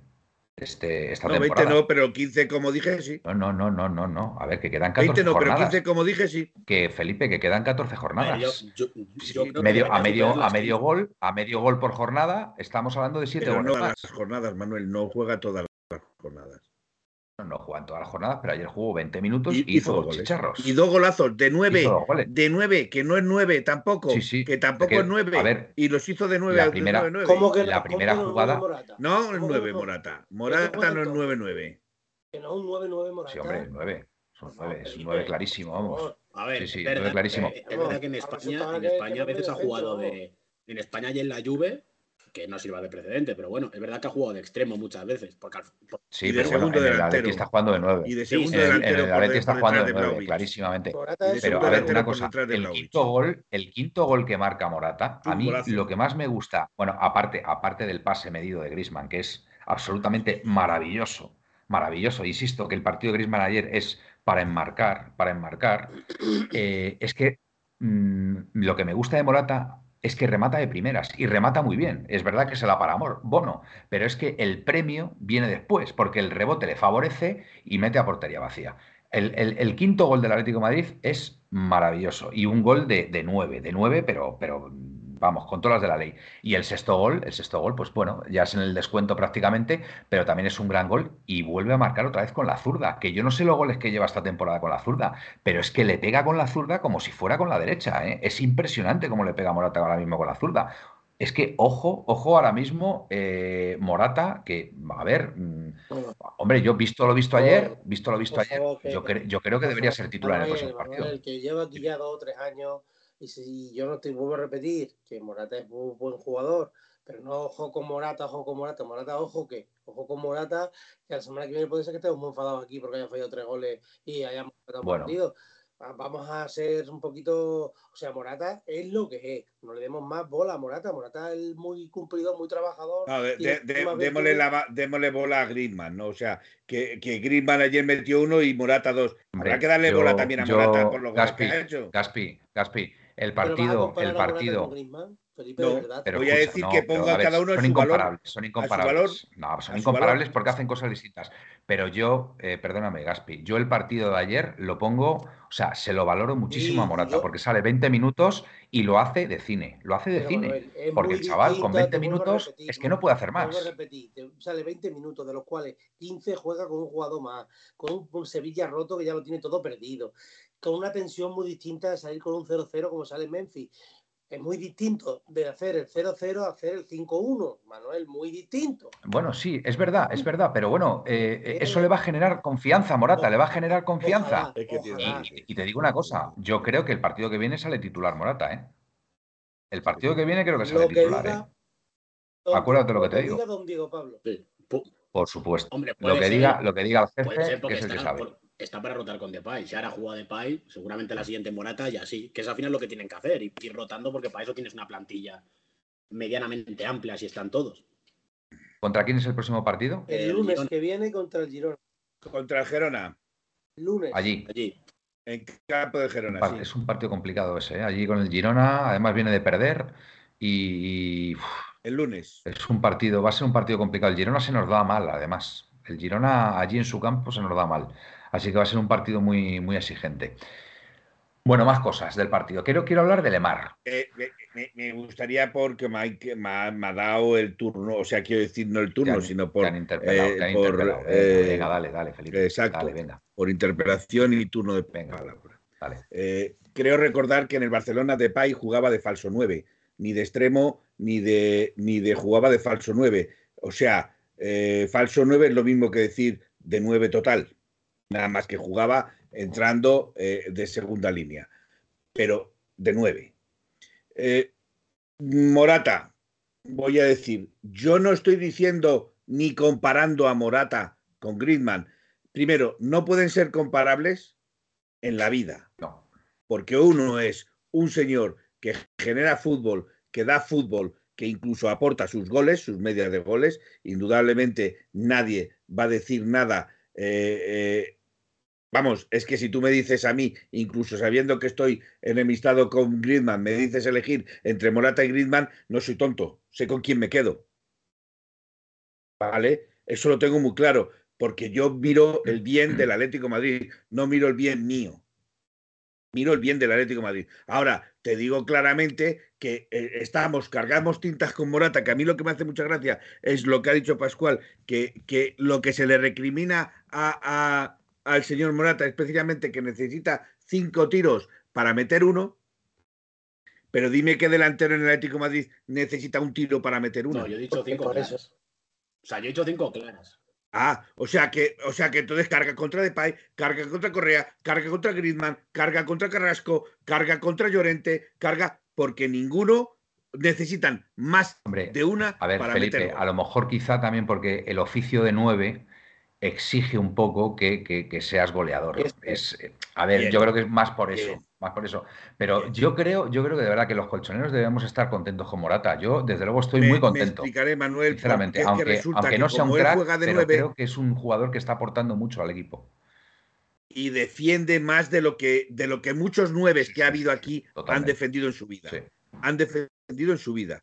Este, esta no, 20 no, pero 15 como dije, sí. No, no, no, no, no, no. A ver, que quedan 14 20 no, pero 15 como dije, sí. Que Felipe, que quedan 14 jornadas. medio, a, medio, a medio gol, a medio gol por jornada, estamos hablando de 7 goles. No las jornadas, Manuel, no juega todas las jornadas. No juegan todas las jornadas, pero ayer jugó 20 minutos y, hizo, dos chicharros. Y dos golazos de 9. De 9, que no es 9 tampoco. Sí, sí. Que tampoco es 9. A ver, y los hizo de 9 la primera, de 9, 9. ¿Cómo que la primera jugada. No es 9 Morata. Morata no es 9-9. Que no es un 9-9 Morata. Sí, hombre, 9. Son 9, es un 9 clarísimo, vamos. A ver, sí, sí, verdad, 9 clarísimo. Es verdad que en España, en España a veces ha jugado de. En España y en la Juve que no sirva de precedente, pero bueno, es verdad que ha jugado de extremo muchas veces. Porque, sí, pero segundo en el Atleti está jugando de nueve. Y de segundo en, en el Atleti está jugando de nueve, clarísimamente. Pero a ver, una cosa, el quinto, gol, el quinto gol que marca Morata, a mí lo que más me gusta, bueno, aparte, aparte del pase medido de Grisman, que es absolutamente maravilloso, maravilloso, insisto, que el partido de Grisman ayer es para enmarcar, para enmarcar, eh, es que mmm, lo que me gusta de Morata es que remata de primeras y remata muy bien. Es verdad que se la para amor, Bono, pero es que el premio viene después, porque el rebote le favorece y mete a portería vacía. El, quinto gol del Atlético Madrid es maravilloso y un gol de, de nueve, de nueve, pero, pero vamos, con todas las de la ley. Y el sexto gol, el sexto gol, pues bueno, ya es en el descuento prácticamente, pero también es un gran gol y vuelve a marcar otra vez con la zurda, que yo no sé los goles que lleva esta temporada con la zurda, pero es que le pega con la zurda como si fuera con la derecha, ¿eh? Es impresionante cómo le pega Morata ahora mismo con la zurda. Es que, ojo, ojo ahora mismo, eh, Morata, que, a ver, mm, hombre, yo visto lo visto ayer, visto lo visto ayer, yo, yo, creo que debería ser titular en el próximo partido. El que lleva aquí ya dos o tres años y si yo no te vuelvo a repetir que Morata es muy buen jugador, pero no ojo con Morata, ojo con Morata, Morata, ojo que, ojo con Morata, que la semana que viene puede ser que estemos muy enfadados aquí porque haya fallado tres goles y hayamos bueno. partido. Vamos a ser un poquito, o sea, Morata es lo que es. No le demos más bola a Morata. Morata es muy cumplido, muy trabajador. démosle, la, démosle, bola a Griezmann, ¿no? O sea, que, que Griezmann ayer metió uno y Morata dos. Habrá que darle bola también a Morata por lo que ha hecho. Gaspi, Gaspi, el partido, el partido. pero voy a decir que ponga cada uno son incomparables, son incomparables. no, son incomparables porque hacen cosas distintas. Pero yo, eh, perdóname, Gaspi, yo el partido de ayer lo pongo, o sea, se lo valoro muchísimo a Morata porque sale 20 minutos y lo hace de cine, lo hace de cine. porque el chaval con 20 minutos es que no puede hacer más. Repetir, sale 20 minutos, de los cuales 15 juega con un jugador más, con un Sevilla roto que ya lo tiene todo perdido con una tensión muy distinta de salir con un 0-0 como sale en Memphis. Es muy distinto de hacer el 0-0 a hacer el 5-1, Manuel, muy distinto. Bueno, sí, es verdad, es verdad, pero bueno, eh, eh, eso le va a generar confianza, Morata, le va a generar confianza. Y, te digo una cosa, yo creo que el partido que viene sale titular Morata, ¿eh? El partido que viene creo que sale titular, ¿eh? acuérdate lo que te digo. don Diego Pablo. Por supuesto. lo, que diga, lo que diga el jefe es el que sabe. Está para rotar con Depay. Si ahora juega Depay, seguramente la siguiente Morata ya sí. Que es al final lo que tienen que hacer, ir, ir rotando porque para eso tienes una plantilla medianamente amplia si están todos. ¿Contra quién es el próximo partido? El, lunes que viene contra el Girona. Contra el Gerona. Lunes. Allí. Allí. En campo de Gerona. Es un partido complicado ese. ¿eh? Allí con el Girona, además viene de perder y. el lunes. Es un partido, va a ser un partido complicado. El Girona se nos da mal, además. El Girona allí en su campo se nos da mal. Así que va a ser un partido muy, muy exigente. Bueno, más cosas del partido. Quiero, quiero hablar de Lemar. Eh, me, gustaría porque me ha, dado el turno, o sea, quiero decir no el turno, sino por. han interpelado. Eh, venga, dale, dale, Felipe. Exacto. Por interpelación y turno de venga, palabra. Eh, creo recordar que en el Barcelona de Pay jugaba de falso 9, ni de extremo, ni de, ni de jugaba de falso 9. O sea, falso 9 es lo mismo que decir de 9 total. Nada más que jugaba entrando eh, de segunda línea, pero de nueve. Eh, Morata, voy a decir, yo no estoy diciendo ni comparando a Morata con Griezmann. Primero, no pueden ser comparables en la vida. No. Porque uno es un señor que genera fútbol, que da fútbol, que incluso aporta sus goles, sus medias de goles. Indudablemente nadie va a decir nada eh, Vamos, es que si tú me dices a mí, incluso sabiendo que estoy enemistado con Griezmann, me dices elegir entre Morata y Griezmann, no soy tonto, sé con quién me quedo. ¿Vale? Eso lo tengo muy claro, porque yo miro el bien del Atlético Madrid, no miro el bien mío. Miro el bien del Atlético Madrid. Ahora, te digo claramente que eh, estamos, cargamos tintas con Morata, que a mí lo que me hace mucha gracia es lo que ha dicho Pascual, que, que lo que se le recrimina a al señor Morata, especialmente que necesita cinco tiros para meter uno, pero dime qué delantero en el Atlético Madrid necesita un tiro para meter uno. No, yo he dicho cinco claras. O sea, yo he dicho cinco claras. Ah, o sea que, o sea que entonces carga contra Depay, carga contra Correa, carga contra Griezmann, carga contra Carrasco, carga contra Llorente, carga porque ninguno necesitan más de una a ver, Felipe, a lo mejor quizá también porque el oficio de nueve exige un poco que, seas goleador. Es, eh, a ver, yo creo que es más por eso, más por eso. Pero yo creo, yo creo que de verdad que los colchoneros debemos estar contentos con Morata. Yo, desde luego, estoy muy contento. Me explicaré, Manuel, sinceramente, aunque, aunque no sea un crack, pero creo que es un jugador que está aportando mucho al equipo. Y defiende más de lo que, de lo que muchos nueves que ha habido aquí han defendido en su vida. Han defendido en su vida.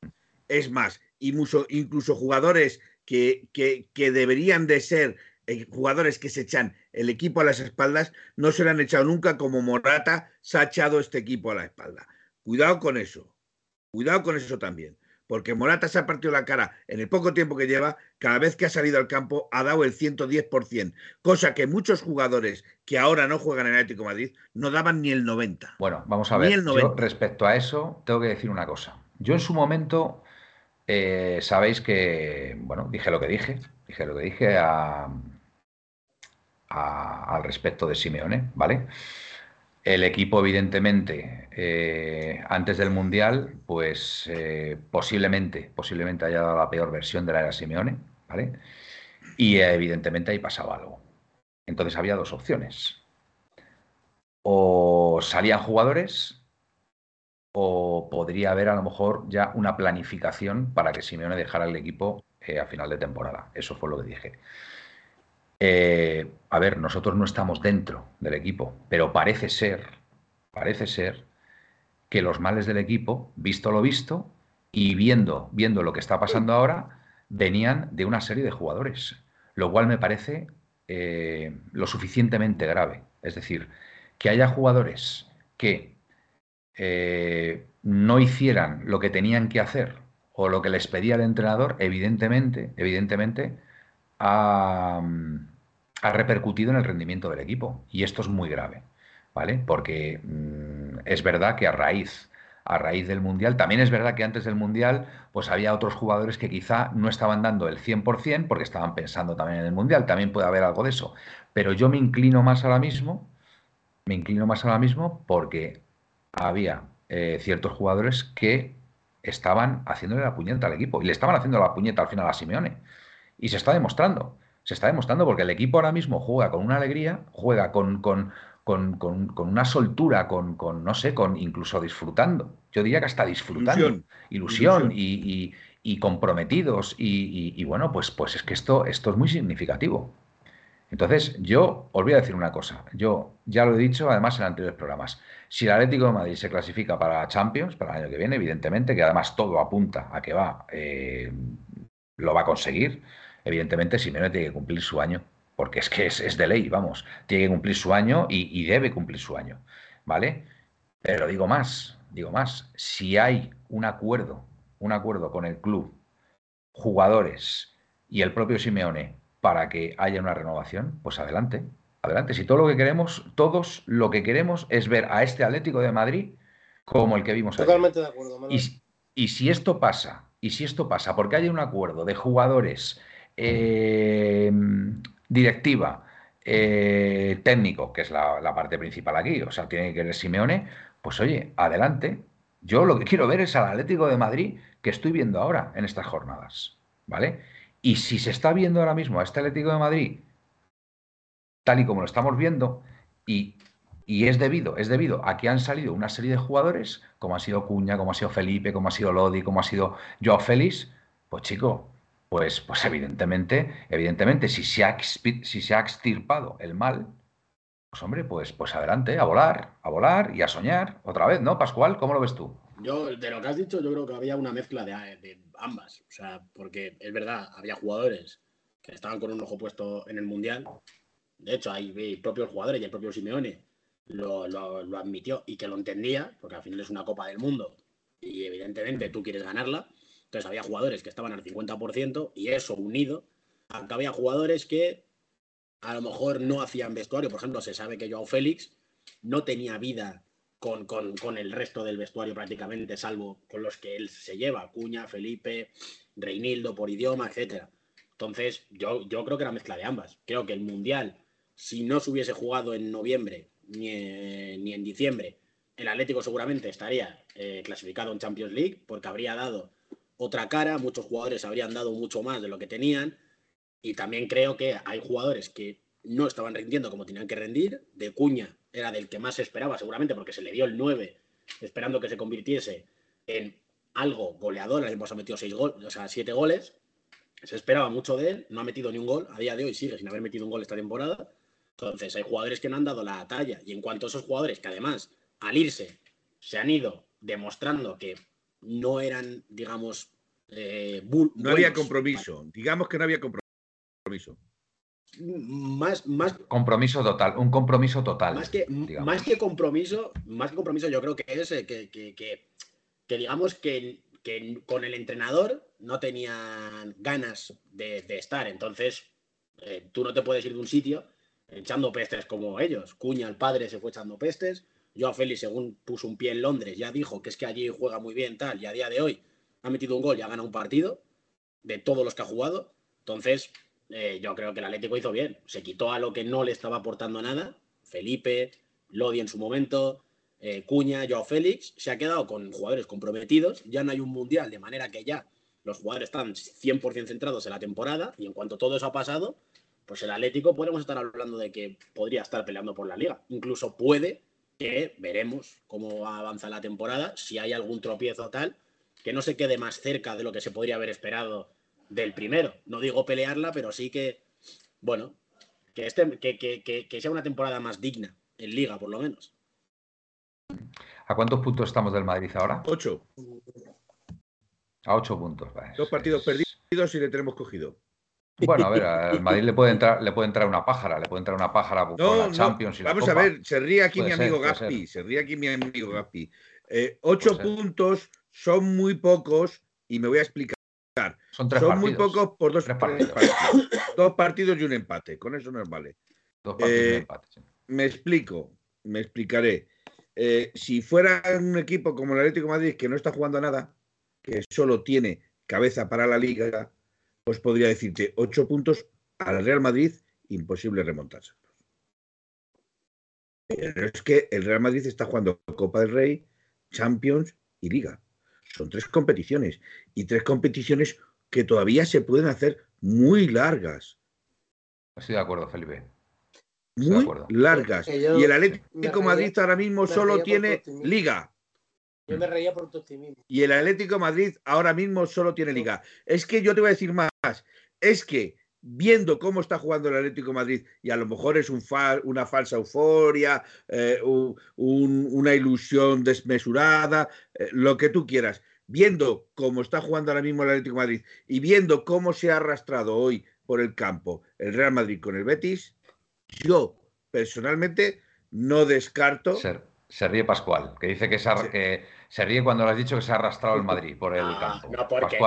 Es más, y incluso jugadores que, que, que deberían de ser eh, jugadores que se echan el equipo a las espaldas no se le han echado nunca como Morata se ha echado este equipo a la espalda. Cuidado con eso. Cuidado con eso también. Porque Morata se ha partido la cara en el poco tiempo que lleva, cada vez que ha salido al campo ha dado el 110%, cosa que muchos jugadores que ahora no juegan en Atlético Madrid no daban ni el 90%. Bueno, vamos a ver. Yo, respecto a eso, tengo que decir una cosa. Yo en su momento, eh, sabéis que, bueno, dije lo que dije, dije lo que dije a, al respecto de Simeone, ¿vale? El equipo, evidentemente, eh, antes del Mundial, pues eh, posiblemente, posiblemente haya dado la peor versión de la era Simeone, ¿vale? Y evidentemente ahí pasaba algo. Entonces había dos opciones. O salían jugadores o podría haber a lo mejor ya una planificación para que Simeone dejara el equipo eh, a final de temporada. Eso fue lo que dije. Eh, a ver, nosotros no estamos dentro del equipo, pero parece ser, parece ser que los males del equipo, visto lo visto y viendo, viendo lo que está pasando ahora, venían de una serie de jugadores, lo cual me parece eh, lo suficientemente grave. Es decir, que haya jugadores que eh, no hicieran lo que tenían que hacer o lo que les pedía el entrenador, evidentemente, evidentemente, a ha repercutido en el rendimiento del equipo. Y esto es muy grave, ¿vale? Porque mm, es verdad que a raíz, a raíz del Mundial, también es verdad que antes del Mundial, pues había otros jugadores que quizá no estaban dando el 100% porque estaban pensando también en el Mundial, también puede haber algo de eso. Pero yo me inclino más ahora mismo, me inclino más ahora mismo porque había eh, ciertos jugadores que estaban haciéndole la puñeta al equipo y le estaban haciendo la puñeta al final a Simeone. Y se está demostrando, se está demostrando porque el equipo ahora mismo juega con una alegría, juega con, con, una soltura, con, no sé, con incluso disfrutando. Yo diría que hasta disfrutando. Ilusión, Y, comprometidos. Y, bueno, pues, pues es que esto, esto es muy significativo. Entonces, yo os voy a decir una cosa. Yo ya lo he dicho además en anteriores programas. Si el Atlético de Madrid se clasifica para Champions, para el año que viene, evidentemente, que además todo apunta a que va, eh, lo va a conseguir, evidentemente Simeone tiene que cumplir su año. Porque es que es, de ley, vamos. Tiene que cumplir su año y, y debe cumplir su año. ¿Vale? Pero digo más, digo más. Si hay un acuerdo, un acuerdo con el club, jugadores y el propio Simeone para que haya una renovación, pues adelante, adelante. Si todo lo que queremos, todos lo que queremos es ver a este Atlético de Madrid como el que vimos Totalmente de acuerdo. Y, si esto pasa, y si esto pasa, porque hay un acuerdo de jugadores, eh, directiva, eh, técnico, que es la, parte principal aquí, o sea, tiene que querer Simeone, pues oye, adelante. Yo lo que quiero ver es al Atlético de Madrid que estoy viendo ahora en estas jornadas, ¿vale? Y si se está viendo ahora mismo a este Atlético de Madrid, tal y como lo estamos viendo, y, es debido, es debido a que han salido una serie de jugadores, como ha sido Cuña, como ha sido Felipe, como ha sido Lodi, como ha sido Joao Félix, pues chico, pues, pues evidentemente, evidentemente, si se, ha, si se ha extirpado el mal, pues hombre, pues, pues adelante, a volar, a volar y a soñar otra vez, ¿no, Pascual? ¿Cómo lo ves tú? Yo, de lo que has dicho, yo creo que había una mezcla de, ambas. O sea, porque es verdad, había jugadores que estaban con un ojo puesto en el Mundial. De hecho, hay propios jugadores y el propio Simeone lo, lo, admitió y que lo entendía, porque al final es una Copa del Mundo y evidentemente tú quieres ganarla. Entonces había jugadores que estaban al 50% y eso unido a había jugadores que a lo mejor no hacían vestuario. Por ejemplo, se sabe que Joao Félix no tenía vida con, el resto del vestuario prácticamente, salvo con los que él se lleva, Cuña, Felipe, Reinildo por idioma, etcétera. Entonces, yo, yo creo que era mezcla de ambas. Creo que el Mundial, si no se hubiese jugado en noviembre ni, en diciembre, el Atlético seguramente estaría eh, clasificado en Champions League porque habría dado otra cara, muchos jugadores habrían dado mucho más de lo que tenían y también creo que hay jugadores que no estaban rindiendo como tenían que rendir. De Cuña era del que más esperaba, seguramente porque se le dio el 9, esperando que se convirtiese en algo goleador. El hemos metido seis goles, o sea, 7 goles. Se esperaba mucho de él, no ha metido ni un gol. A día de hoy sigue sin haber metido un gol esta temporada. Entonces, hay jugadores que no han dado la talla. Y en cuanto a esos jugadores que además, al irse, se han ido demostrando que no eran, digamos, eh, no había compromiso. Digamos que no había compromiso más, más compromiso total, un compromiso total. Más que, más que compromiso, más que compromiso, yo creo que es eh, que, que, digamos que, con el entrenador no tenían ganas de, estar. Entonces, eh, tú no te puedes ir de un sitio echando pestes como ellos. Cuña, el padre, se fue echando pestes. Yo a Félix, según puso un pie en Londres, ya dijo que es que allí juega muy bien, tal, y a día de hoy ha metido un gol y ha ganado un partido de todos los que ha jugado. Entonces, eh, yo creo que el Atlético hizo bien. Se quitó a lo que no le estaba aportando nada. Felipe, Lodi en su momento, eh, Cuña, Joao Félix. Se ha quedado con jugadores comprometidos. Ya no hay un mundial, de manera que ya los jugadores están 100% centrados en la temporada. Y en cuanto todo eso ha pasado, pues el Atlético podemos estar hablando de que podría estar peleando por la liga. Incluso puede que veremos cómo avanza la temporada, si hay algún tropiezo tal, que no se quede más cerca de lo que se podría haber esperado del primero. No digo pelearla, pero sí que, bueno, que, este, que, sea una temporada más digna en liga, por lo menos. ¿A cuántos puntos estamos del Madrid ahora? Ocho. A ocho puntos. Dos partidos perdidos y le tenemos cogido. Bueno, a ver, al Madrid le puede entrar, le puede entrar una pájara, le puede entrar una pájara por la Champions y Vamos a ver, se ríe aquí mi amigo Gaspi, se ríe aquí mi amigo Gaspi. Eh, ocho puntos son muy pocos y me voy a explicar. Son, Son muy pocos por dos partidos. dos partidos y un empate. Con eso nos vale. Dos partidos y un eh, empate. Me explico, me explicaré. Eh, si fuera un equipo como el Atlético de Madrid que no está jugando a nada, que solo tiene cabeza para la liga, pues podría decirte ocho puntos al Real Madrid, imposible remontarse. Pero es que el Real Madrid está jugando Copa del Rey, Champions y Liga son tres competiciones y tres competiciones que todavía se pueden hacer muy largas. Estoy de acuerdo, Felipe. muy largas. y el Atlético Madrid ahora mismo solo tiene liga. Yo me reía por tu optimismo. Y el Atlético Madrid ahora mismo solo tiene liga. Es que yo te voy a decir más. Es que viendo cómo está jugando el Atlético Madrid, y a lo mejor es un una falsa euforia, eh, una ilusión desmesurada, eh, lo que tú quieras, viendo cómo está jugando ahora mismo el Atlético Madrid y viendo cómo se ha arrastrado hoy por el campo el Real Madrid con el Betis, yo personalmente no descarto. Se, ríe Pascual, que dice que, que se ríe cuando le has dicho que se ha arrastrado el Madrid por el campo. No, porque,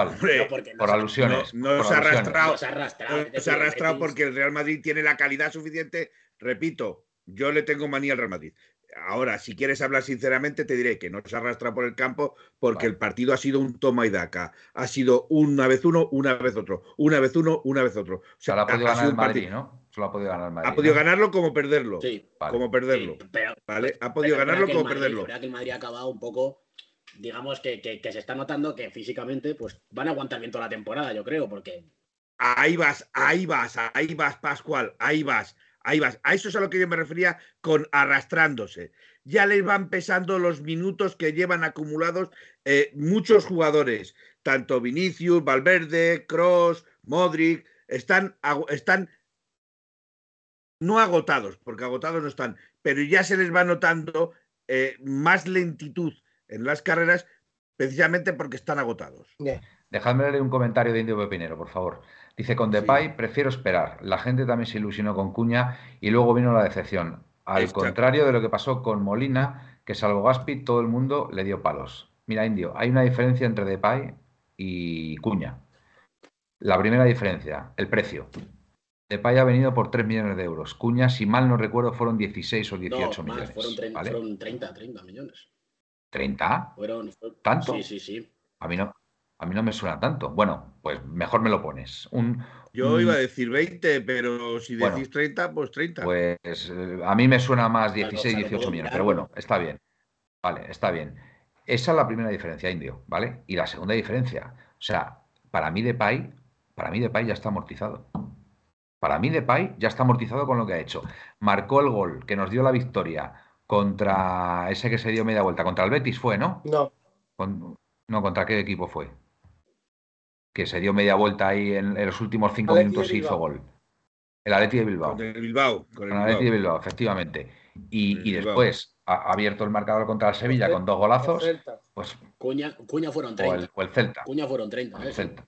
por alusiones. No, se, ha arrastrado, se, ha arrastrado, porque el Real Madrid tiene la calidad suficiente. Repito, yo le tengo manía al Real Madrid. Ahora, si quieres hablar sinceramente, te diré que no se arrastra por el campo porque el partido ha sido un toma y daca. Ha sido una vez uno, una vez otro. Una vez uno, una vez otro. O sea, ha podido ganar el Madrid, ¿no? Solo ha podido ganar Madrid. Ha podido ganarlo como perderlo. Sí. Como perderlo. ¿vale? Ha podido ganarlo como perderlo. que el Madrid ha acabado un poco digamos que, se está notando que físicamente pues van a aguantar bien toda la temporada, yo creo, porque... Ahí vas, ahí vas, ahí vas, Pascual, ahí vas, ahí vas. A eso es a lo que yo me refería con arrastrándose. Ya les van pesando los minutos que llevan acumulados eh, muchos jugadores, tanto Vinicius, Valverde, Cross, Modric, están, están no agotados, porque agotados no están, pero ya se les va notando eh, más lentitud en las carreras precisamente porque están agotados. Dejadme leer un comentario de Indio Pepinero, por favor. Dice, con Depay prefiero esperar. La gente también se ilusionó con Cuña y luego vino la decepción. Al contrario de lo que pasó con Molina, que salvo Gaspi, todo el mundo le dio palos. Mira, Indio, hay una diferencia entre Depay y Cuña. La primera diferencia, el precio. Depay ha venido por 3 millones de euros. Cuña, si mal no recuerdo, fueron 16 o 18 millones. Fueron, fueron 30, 30 millones. ¿30? ¿Tanto? Sí, sí, sí. A mí no, a mí no me suena tanto. Bueno, pues mejor me lo pones. Un, Yo iba a decir 20, pero si decís 30, pues 30. Pues eh, a mí me suena más 16, 18 millones, pero bueno, está bien. Vale, está bien. Esa es la primera diferencia, Indio, ¿vale? Y la segunda diferencia, o sea, para mí Depay, para mí Depay ya está amortizado. Para mí Depay ya está amortizado con lo que ha hecho. Marcó el gol que nos dio la victoria contra ese que se dio media vuelta. Contra el Betis fue, ¿no? No. no, ¿contra qué equipo fue? Que se dio media vuelta ahí en, los últimos cinco minutos y hizo gol. El Atleti de Bilbao. Con el Bilbao. Con el, Atleti de Bilbao, efectivamente. Y, después ha abierto el marcador contra el Sevilla con dos golazos. Pues, Cuña, Cuña fueron 30. O el, Celta. Cuña fueron 30. El Celta.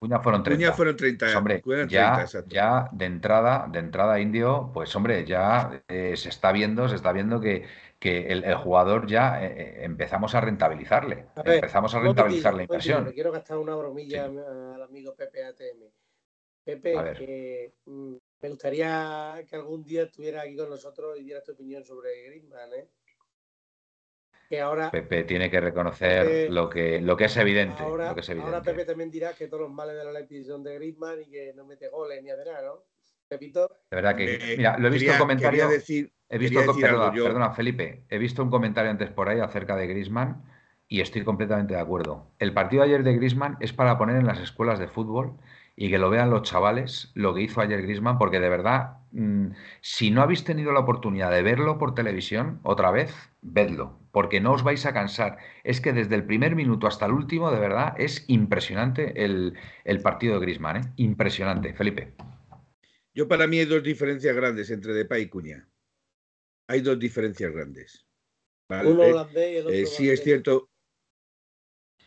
Cuña fueron 30. Cuña fueron 30. Pues, hombre, ya, ya de entrada, de entrada indio, pues hombre, ya eh, se está viendo, se está viendo que, que el, jugador ya eh, eh, empezamos a rentabilizarle. empezamos a rentabilizar la inversión. Le quiero gastar una bromilla al amigo Pepe ATM. Pepe, mm, me gustaría que algún día estuviera aquí con nosotros y diera tu opinión sobre Griezmann, ¿eh? Ahora, Pepe tiene que reconocer lo, que, lo, que es evidente, ahora, Ahora Pepe también dirá que todos los males de la Leti son de Griezmann y que no mete goles ni hace nada, ¿no? Pepito. De verdad que, mira, lo he visto en comentario. Decir, he visto, perdona, perdona, Felipe, he visto un comentario antes por ahí acerca de Griezmann y estoy completamente de acuerdo. El partido de ayer de Griezmann es para poner en las escuelas de fútbol y que lo vean los chavales lo que hizo ayer Grisman, porque de verdad, mm, si no habéis tenido la oportunidad de verlo por televisión otra vez, vedlo, porque no os vais a cansar. Es que desde el primer minuto hasta el último, de verdad, es impresionante el, partido de Grisman, ¿eh? impresionante. Felipe. Yo para mí hay dos diferencias grandes entre Depay y Cuña. Hay dos diferencias grandes. Uno holandés y el otro eh, sí es cierto.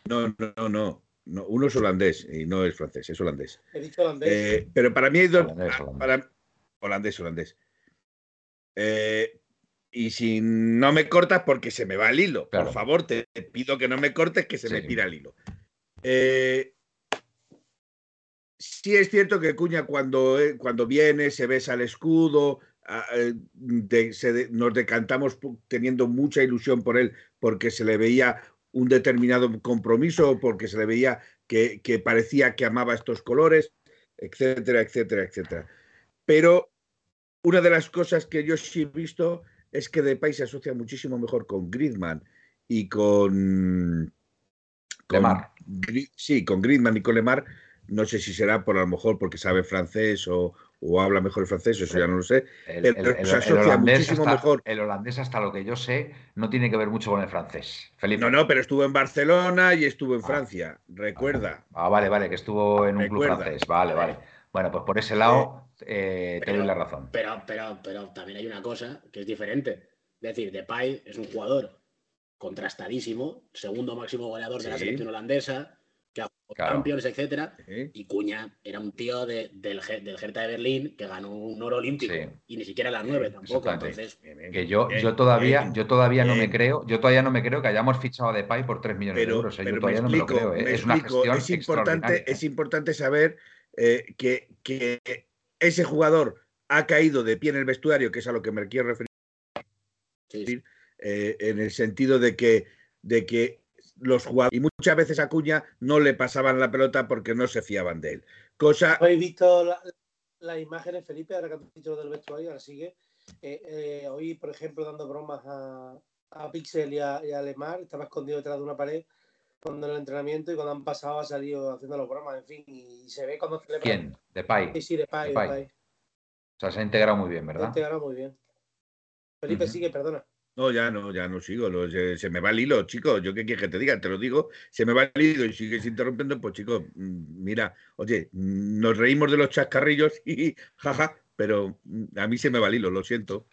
No, no, no. No, uno es holandés y no es francés, es holandés. He dicho holandés. Eh, pero para mí hay dos. Holandés, holandés. Eh, y si no me cortas, porque se me va el hilo. Por favor, te, pido que no me cortes, que se me tira el hilo. Eh, sí es cierto que Cuña cuando, cuando viene se besa el escudo, ah, nos decantamos teniendo mucha ilusión por él porque se le veía un determinado compromiso, porque se le veía que, parecía que amaba estos colores, etcétera, etcétera, etcétera. Pero una de las cosas que yo sí he visto es que Depay se asocia muchísimo mejor con Griezmann y con Lemar. Sí, con Griezmann y con Lemar. No sé si será por a lo mejor porque sabe francés o, habla mejor el francés, eso ya no lo sé. El, holandés hasta, mejor. El holandés, hasta lo que yo sé, no tiene que ver mucho con el francés. No, no, pero estuvo en Barcelona y estuvo en ah. Francia, recuerda. Ah, vale, vale, que estuvo en un club francés. Vale, vale. Bueno, pues por ese lado eh, te doy la razón. Pero, pero, pero también hay una cosa que es diferente. Es decir, Depay es un jugador contrastadísimo, segundo máximo goleador de la selección holandesa, jugado Champions, etcétera, y Cuña era un tío del, del Hertha de Berlín que ganó un oro olímpico y ni siquiera la nueve tampoco. Entonces, que yo, yo todavía, yo todavía no me creo, yo todavía no me creo que hayamos fichado a Depay por 3 millones de euros. ¿eh? yo todavía no me lo creo. ¿eh? es una gestión es importante, es importante saber eh, que, que ese jugador ha caído de pie en el vestuario, que es a lo que me quiero referir. Eh, en el sentido de que, de que los jugadores, y muchas veces a Cuña no le pasaban la pelota porque no se fiaban de él. Cosa... ¿Habéis visto las imágenes, Felipe, ahora que has dicho del vestuario, ahora sigue? Eh, eh, hoy, por ejemplo, dando bromas a, a Pixel y a, Lemar, estaba escondido detrás de una pared cuando en el entrenamiento y cuando han pasado ha salido haciendo los bromas, en fin, y se ve cuando celebra. ¿Quién? ¿De Pai? Sí, sí, de Pai, O sea, se ha integrado muy bien, ¿verdad? Se ha integrado muy bien. Felipe, sigue, perdona. No, ya no, ya no sigo. se, me va el hilo, chicos. Yo qué quieres que te diga, te lo digo. Se me va el hilo y sigues interrumpiendo, pues chicos, mm, mira, oye, mm, nos reímos de los chascarrillos [laughs] y jaja, pero mm, a mí se me va el hilo, lo siento.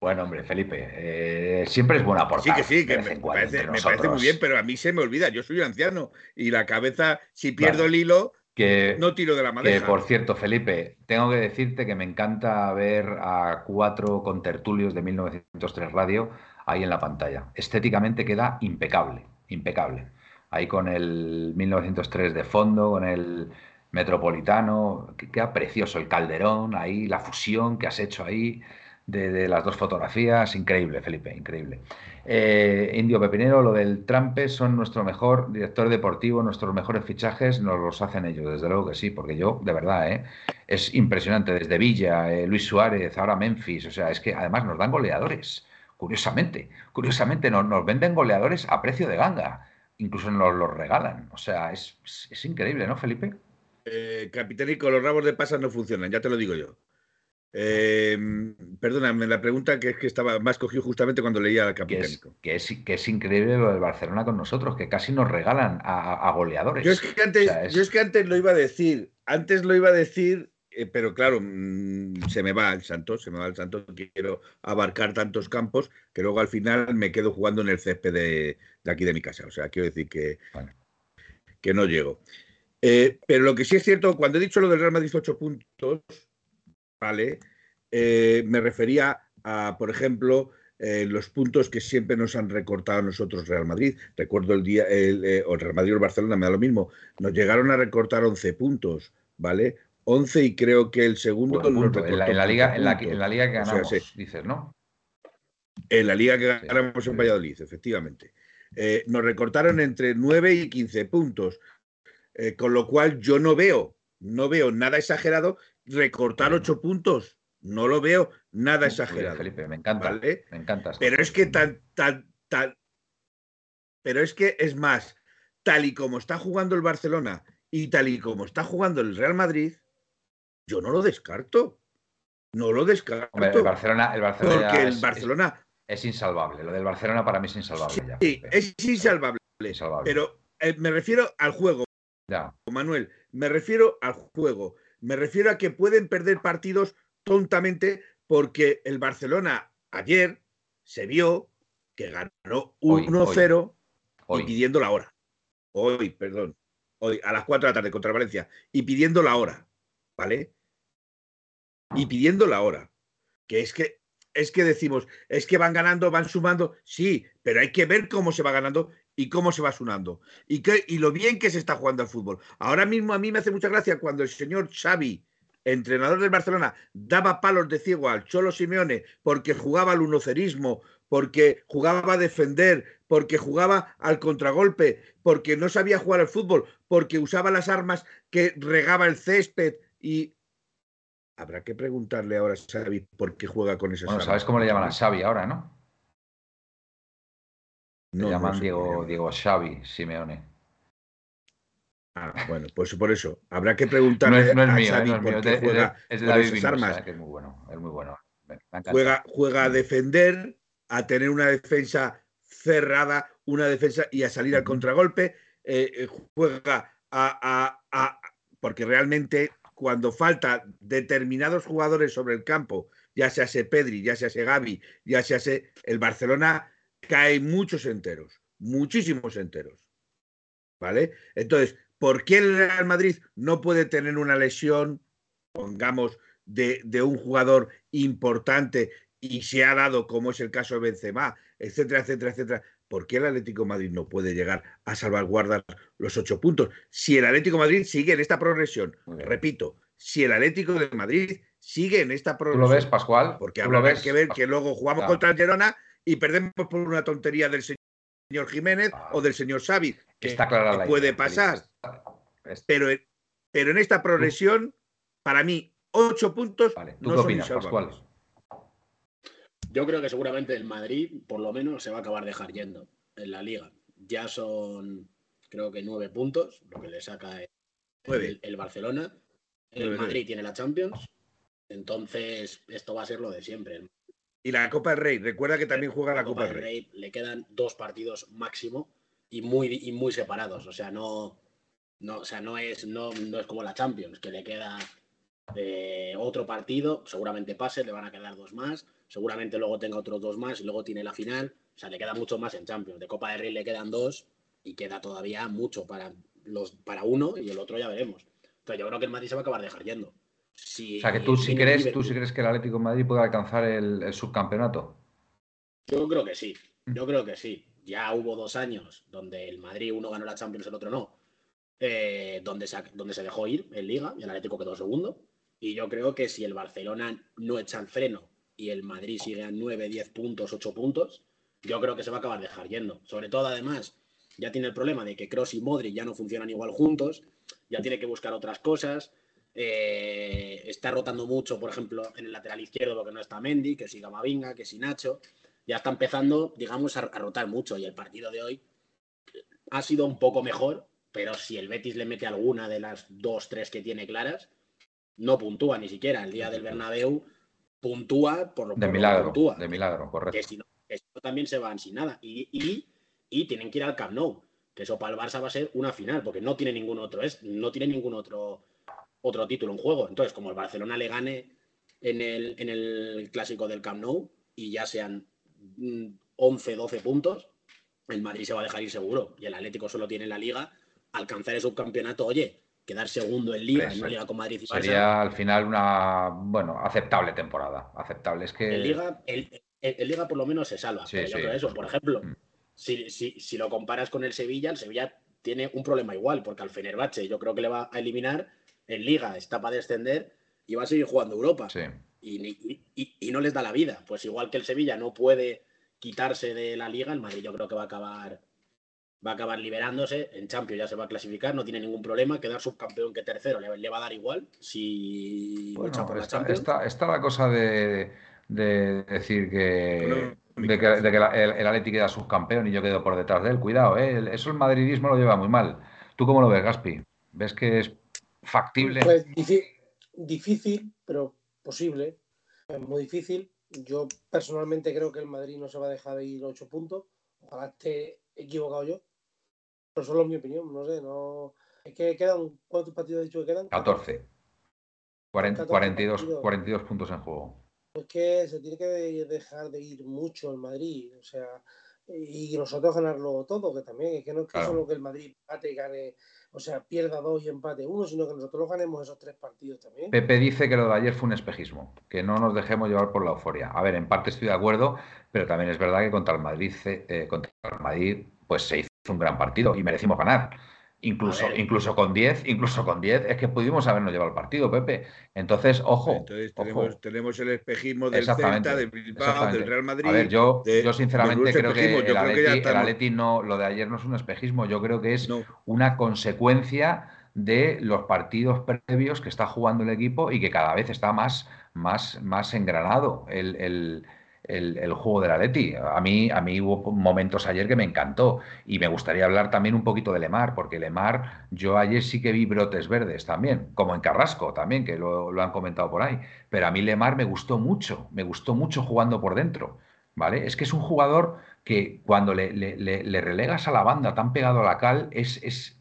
Bueno, hombre, Felipe, eh, siempre es buena aportar. Sí, que sí, que me, parece, muy bien, pero a mí se me olvida. Yo soy anciano y la cabeza, si pierdo el hilo, que, no tiro de la madera. Que, por cierto, Felipe, tengo que decirte que me encanta ver a cuatro contertulios de 1903 Radio ahí en la pantalla. Estéticamente queda impecable, impecable. Ahí con el 1903 de fondo, con el Metropolitano, queda precioso el Calderón, ahí la fusión que has hecho ahí de, las dos fotografías. Increíble, Felipe, increíble. Eh, Indio Pepinero, lo del Trampe son nuestro mejor director deportivo, nuestros mejores fichajes nos los hacen ellos, desde luego que sí, porque yo, de verdad, eh, es impresionante, desde Villa, eh, Luis Suárez, ahora Memphis, o sea, es que además nos dan goleadores, curiosamente, curiosamente nos, nos venden goleadores a precio de ganga, incluso nos los regalan, o sea, es, es, increíble, ¿no, Felipe? Capitanico, los rabos de pasas no funcionan, ya te lo digo yo. Eh, perdóname, la pregunta que es que estaba más cogido justamente cuando leía al Capitánico. Que es, que es, increíble lo del Barcelona con nosotros, que casi nos regalan a, goleadores. Yo es, que antes, yo es que antes lo iba a decir, antes lo iba a decir, eh, pero claro, mm, se me va el santo, se me va el santo, quiero abarcar tantos campos que luego al final me quedo jugando en el césped de, aquí de mi casa. O sea, quiero decir que, que no llego. Eh, pero lo que sí es cierto, cuando he dicho lo del Real Madrid 8 puntos, ¿vale? Eh, me refería a, por ejemplo, eh, los puntos que siempre nos han recortado a nosotros Real Madrid. Recuerdo el día, el, eh, o Real Madrid o Barcelona, me da lo mismo. Nos llegaron a recortar 11 puntos, ¿vale? 11 y creo que el segundo en, la, liga, en, la, liga que ganamos, dices, ¿no? En la liga que ganamos en Valladolid, efectivamente. nos recortaron entre 9 y 15 puntos, con lo cual yo no veo, no veo nada exagerado recortar ocho puntos. No lo veo nada exagerado. Felipe, me encanta. Me encanta. Pero es que tan, tan, tan. Pero es que es más, tal y como está jugando el Barcelona y tal y como está jugando el Real Madrid, yo no lo descarto. No lo descarto. el Barcelona, el Barcelona porque el Barcelona es, insalvable. Lo del Barcelona para mí es insalvable. Sí, es insalvable. Pero eh, me refiero al juego. Ya. Manuel, me refiero al juego. Me refiero a que pueden perder partidos tontamente porque el Barcelona ayer se vio que ganó 1-0 y pidiendo la hora. Hoy, perdón. Hoy, a las 4 de la tarde contra Valencia. Y pidiendo la hora. ¿Vale? Y pidiendo la hora. Que es que es que decimos, es que van ganando, van sumando, sí, pero hay que ver cómo se va ganando y cómo se va sumando y, qué, y lo bien que se está jugando al fútbol. Ahora mismo a mí me hace mucha gracia cuando el señor Xavi, entrenador del Barcelona, daba palos de ciego al Cholo Simeone porque jugaba al unocerismo, porque jugaba a defender, porque jugaba al contragolpe, porque no sabía jugar al fútbol, porque usaba las armas que regaba el césped y Habrá que preguntarle ahora a Xavi por qué juega con esas bueno, ¿sabes cómo le llaman a Xavi ahora, no? No, llaman Diego, Diego Xavi Simeone. Ah, bueno, pues por eso. Habrá que preguntarle no es, mío, Xavi por qué juega es de, esas armas. que es muy bueno, es muy bueno. juega, juega a defender, a tener una defensa cerrada, una defensa y a salir al contragolpe. Eh, eh, juega a, a, porque realmente cuando falta determinados jugadores sobre el campo, ya sea ese Pedri, ya sea ese Gaby, ya sea ese el Barcelona cae muchos enteros, muchísimos enteros. ¿Vale? Entonces, ¿por qué el Real Madrid no puede tener una lesión, pongamos, de, de un jugador importante y se ha dado, como es el caso de Benzema, etcétera, etcétera, etcétera? ¿Por qué el Atlético Madrid no puede llegar a salvaguardar los ocho puntos? Si el Atlético Madrid sigue en esta progresión, repito, si el Atlético de Madrid sigue en esta progresión. ¿Tú lo ves, Pascual? Porque habrá que ver que luego jugamos contra el Girona y perdemos por una tontería del señor Jiménez o del señor Xavi. Que, Está clara la puede pasar. Pero, pero en esta progresión, para mí, ocho puntos. ¿Tú qué opinas, Pascual? Yo creo que seguramente el Madrid, por lo menos, se va a acabar dejar yendo en la liga. Ya son, creo que nueve puntos, lo que le saca el, Barcelona. El Madrid tiene la Champions. Entonces, esto va a ser lo de siempre. Y la Copa del Rey, recuerda que también juega la, Copa, del Rey. Le quedan dos partidos máximo y muy, y muy separados. O sea, no, no, o sea, no es, no, no es como la Champions, que le queda eh, otro partido, seguramente pase, le van a quedar dos más, seguramente luego tenga otros dos más y luego tiene la final. O sea, le queda mucho más en Champions. De Copa del Rey le quedan dos y queda todavía mucho para, los, para uno y el otro ya veremos. Entonces yo creo que el Madrid se va a acabar dejar yendo o sea, que tú sí, crees, tú crees que el Atlético de Madrid puede alcanzar el, subcampeonato. Yo creo que sí, mm. yo creo que sí. Ya hubo dos años donde el Madrid uno ganó la Champions, el otro no, eh, donde, se, donde se dejó ir en Liga y el Atlético quedó segundo. Y yo creo que si el Barcelona no echa el freno y el Madrid sigue a 9, 10 puntos, 8 puntos, yo creo que se va a acabar dejar yendo. Sobre todo, además, ya tiene el problema de que Cross y Modric ya no funcionan igual juntos, ya tiene que buscar otras cosas. Eh, está rotando mucho, por ejemplo, en el lateral izquierdo, porque no está Mendy, que si Gamavinga, que si Nacho. Ya está empezando, digamos, a, rotar mucho. Y el partido de hoy ha sido un poco mejor, pero si el Betis le mete alguna de las dos, tres que tiene claras, no puntúa ni siquiera. El día del Bernabéu puntúa por lo De milagro, de milagro, correcto. Que si, no, también se van sin nada. Y, y, tienen que ir al Camp Nou, que eso para el Barça va a ser una final, porque no tiene ningún otro, es, no tiene ningún otro otro título en juego. Entonces, como el Barcelona le gane en el, en el clásico del Camp Nou y ya sean 11, mm, 12 puntos, el Madrid se va a dejar ir seguro. Y el Atlético solo tiene la liga. Alcanzar el subcampeonato, oye, quedar segundo en liga, en una liga con Madrid y Sería al final una, bueno, aceptable temporada. Aceptable. Es que. En liga, el, liga por lo menos se salva. pero yo creo eso, por ejemplo, mm. si, si, si, lo comparas con el Sevilla, el Sevilla tiene un problema igual, porque al Fenerbahce yo creo que le va a eliminar en Liga está para descender y va a seguir jugando Europa. Y, no les da la vida. Pues igual que el Sevilla no puede quitarse de la Liga, el Madrid yo creo que va a acabar va a acabar liberándose, en Champions ya se va a clasificar, no tiene ningún problema, quedar subcampeón que tercero le, va a dar igual si está, la cosa de, decir que, de que, el, el Atlético queda subcampeón y yo quedo por detrás de él, cuidado, ¿eh? eso el madridismo lo lleva muy mal. ¿Tú cómo lo ves, Gaspi? ¿Ves que es factible. Pues difícil, pero posible. Es muy difícil. Yo personalmente creo que el Madrid no se va a dejar de ir ocho puntos. Ojalá esté equivocado yo. Pero solo es mi opinión, no sé, no. Es que quedan, ¿cuántos partidos he dicho que quedan? 14. 42, 42 puntos en juego. Es que se tiene que dejar de ir mucho el Madrid. O sea, y nosotros ganarlo todo, que también es que no es que solo que el Madrid bate y gane o sea, pierda dos y empate uno, sino que nosotros ganemos esos tres partidos también. Pepe dice que lo de ayer fue un espejismo, que no nos dejemos llevar por la euforia. A ver, en parte estoy de acuerdo, pero también es verdad que contra el Madrid, eh, contra el Madrid pues se hizo un gran partido y merecimos ganar. Incluso, incluso con 10, incluso con 10, es que pudimos habernos llevado el partido, Pepe. Entonces, ojo. Entonces tenemos, el espejismo del Celta, del Bilbao, del Real Madrid. A ver, yo, yo sinceramente creo que, el, Atleti, no, lo de ayer no es un espejismo, yo creo que es una consecuencia de los partidos previos que está jugando el equipo y que cada vez está más, más, más engranado el, el, juego del Atleti. A mí, a mí hubo momentos ayer que me encantó y me gustaría hablar también un poquito de Lemar, porque Lemar, yo ayer sí que vi brotes verdes también, como en Carrasco también, que lo, lo han comentado por ahí, pero a mí Lemar me gustó mucho, me gustó mucho jugando por dentro. ¿Vale? Es que es un jugador que cuando le, le, relegas a la banda tan pegado a la cal es, es,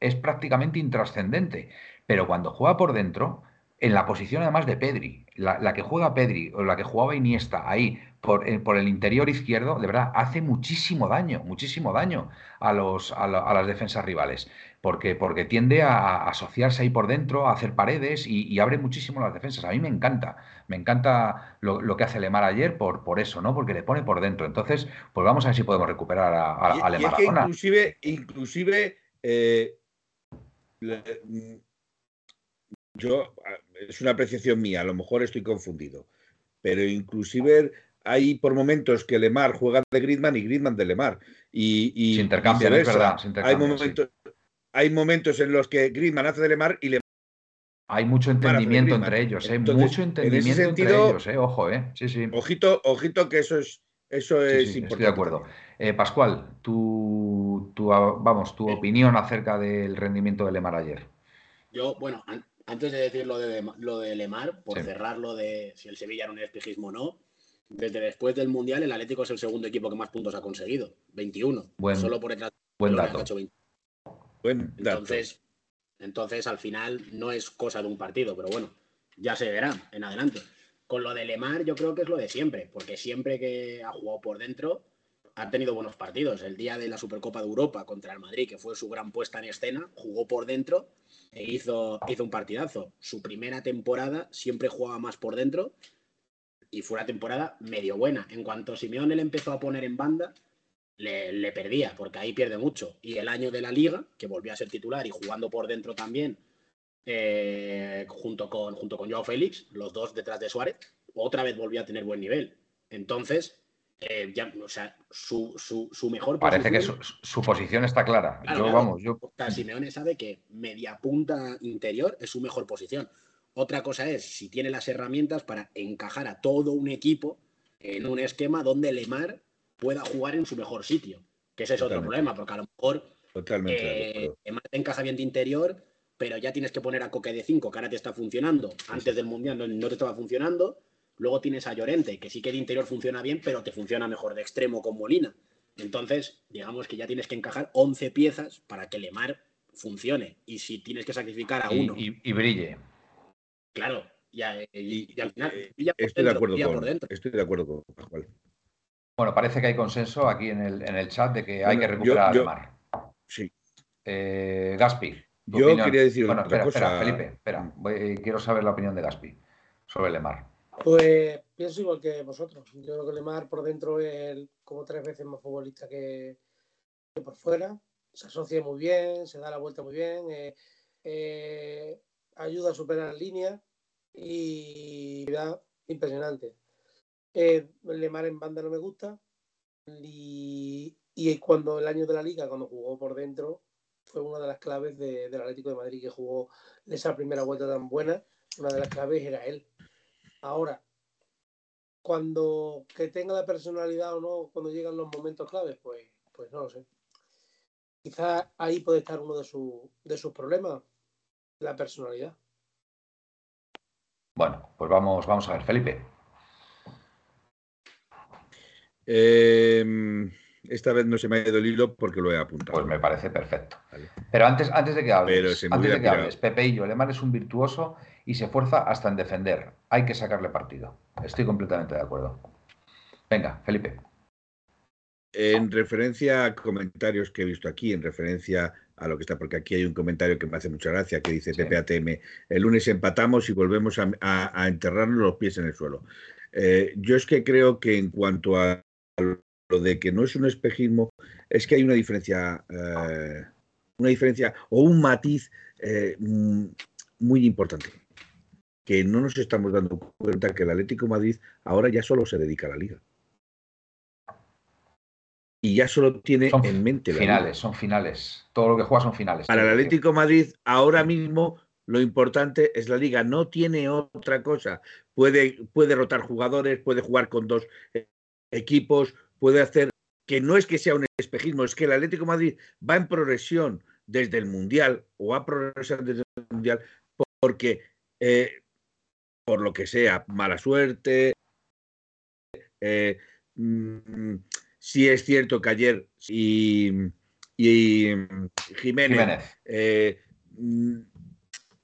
es prácticamente intrascendente. Pero cuando juega por dentro, en la posición además de Pedri, la, que juega Pedri o la que jugaba Iniesta ahí por, eh, por, el interior izquierdo, de verdad, hace muchísimo daño, muchísimo daño a, los, a, las defensas rivales, porque, porque tiende a, asociarse ahí por dentro, a hacer paredes y, abre muchísimo las defensas. A mí me encanta, me encanta lo, que hace Lemar ayer por, por eso, ¿no? Porque le pone por dentro. Entonces, pues vamos a ver si podemos recuperar a, Lemar. Y es que inclusive, inclusive eh, yo, es una apreciación mía, a lo mejor estoy confundido, pero inclusive hay por momentos que Lemar juega de Griezmann y Griezmann de Lemar. Y, y se intercambian, es verdad. hay, momentos, hay momentos en los que Griezmann hace de Lemar y Lemar hay mucho entendimiento entre ellos, ¿eh? mucho entendimiento entre ellos, ¿eh? ojo, ¿eh? Sí, sí. Ojito, ojito que eso es, eso es importante. Estoy de acuerdo. Eh, Pascual, tu, tu, vamos, tu opinión acerca del rendimiento de Lemar ayer. Yo, bueno, antes de decir lo de, lo de Lemar, por cerrarlo de si el Sevilla era un espejismo o no, desde después del Mundial el Atlético es el segundo equipo que más puntos ha conseguido, 21. solo por detrás buen dato. Buen dato. Entonces, entonces, al final no es cosa de un partido, pero bueno, ya se verá en adelante. Con lo de Lemar yo creo que es lo de siempre, porque siempre que ha jugado por dentro ha tenido buenos partidos. El día de la Supercopa de Europa contra el Madrid, que fue su gran puesta en escena, jugó por dentro e hizo, un partidazo. Su primera temporada siempre jugaba más por dentro y fue una temporada medio buena. En cuanto Simeone le empezó a poner en banda, le, perdía, porque ahí pierde mucho. Y el año de la liga, que volvió a ser titular y jugando por dentro también, eh, junto, con, junto con Joao Félix, los dos detrás de Suárez, otra vez volvió a tener buen nivel. Entonces, eh, ya, o sea, su, su, mejor Parece que su, posición está clara. yo, vamos, yo... Simeone sabe que media punta interior es su mejor posición. Otra cosa es si tiene las herramientas para encajar a todo un equipo en un esquema donde Lemar pueda jugar en su mejor sitio. Que ese es otro problema, porque a lo mejor Totalmente eh, Lemar te encaja bien de interior, pero ya tienes que poner a Coque de 5, que ahora te está funcionando. Antes del Mundial no te estaba funcionando Luego tienes a Llorente, que sí que de interior funciona bien, pero te funciona mejor de extremo con Molina. Entonces, digamos que ya tienes que encajar 11 piezas para que Lemar funcione. Y si tienes que sacrificar a uno. Y, brille. Claro. Y, al final. Eh, estoy, de acuerdo con, estoy de acuerdo con Bueno, parece que hay consenso aquí en el, en el chat de que hay que recuperar a Lemar. Sí. Eh, Gaspi. Yo quería decir una cosa. Espera, Felipe, espera. quiero saber la opinión de Gaspi sobre Lemar. Pues pienso igual que vosotros. Yo creo que Lemar por dentro es como tres veces más futbolista que, por fuera. Se asocia muy bien, se da la vuelta muy bien, eh, eh, ayuda a superar líneas y impresionante. Eh, Lemar en banda no me gusta y, cuando el año de la liga, cuando jugó por dentro, fue una de las claves del Atlético de Madrid que jugó esa primera vuelta tan buena. Una de las claves era él Ahora, cuando que tenga la personalidad o no, cuando llegan los momentos claves, pues, pues no lo sé. Quizás ahí puede estar uno de, de sus problemas, la personalidad. Bueno, pues vamos, vamos a ver, Felipe. Em, esta vez no se me ha ido el hilo porque lo he apuntado. Pues me parece perfecto. Pero antes, antes de que hables, antes de que hables, Pepe y yo, Alemán es un virtuoso y se esfuerza hasta en defender. Hay que sacarle partido. Estoy completamente de acuerdo. Venga, Felipe. En referencia a comentarios que he visto aquí, en referencia a lo que está, porque aquí hay un comentario que me hace mucha gracia, que dice PPATM, el lunes empatamos y volvemos a, enterrarnos los pies en el suelo. Eh, yo es que creo que en cuanto a lo de que no es un espejismo, es que hay una diferencia, eh, una diferencia o un matiz eh, muy importante que no nos estamos dando cuenta que el Atlético Madrid ahora ya solo se dedica a la liga. Y ya solo tiene en mente la finales, son finales. Todo lo que juega son finales. Para el Atlético Madrid ahora mismo lo importante es la liga, no tiene otra cosa. Puede, puede rotar jugadores, puede jugar con dos equipos, puede hacer que no es que sea un espejismo, es que el Atlético Madrid va en progresión desde el Mundial o va a progresar desde el Mundial porque, eh, por lo que sea, mala suerte, eh, mm, sí es cierto que ayer y, Jiménez, eh, mm,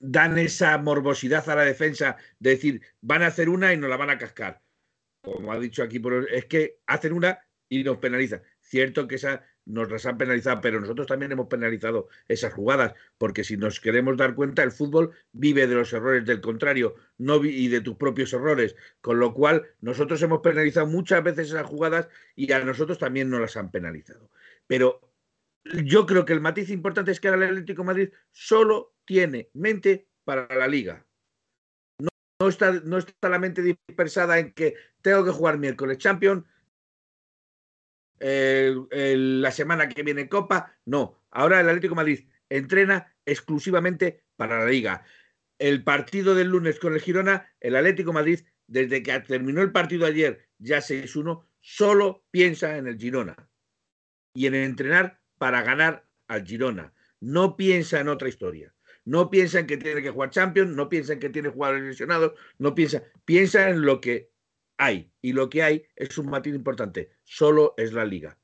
dan esa morbosidad a la defensa de decir, van a hacer una y nos la van a cascar. Como ha dicho aquí, es que hacen una y nos penalizan. Cierto que esa nos las han penalizado, pero nosotros también hemos penalizado esas jugadas, porque si nos queremos dar cuenta, el fútbol vive de los errores del contrario no y de tus propios errores, con lo cual nosotros hemos penalizado muchas veces esas jugadas y a nosotros también nos las han penalizado. Pero yo creo que el matiz importante es que ahora el Atlético Madrid solo tiene mente para la liga. No, está, no está la mente dispersada en que tengo que jugar miércoles Champions, la semana que viene Copa. No, ahora el Atlético Madrid entrena exclusivamente para la liga. El partido del lunes con el Girona, el Atlético Madrid, desde que terminó el partido ayer, ya 6-1, solo piensa en el Girona y en entrenar para ganar al Girona. No piensa en otra historia. No piensa en que tiene que jugar Champions, no piensa en que tiene jugadores lesionados, no piensa, piensa en lo que hay. Y lo que hay es un matiz importante. Solo es la liga.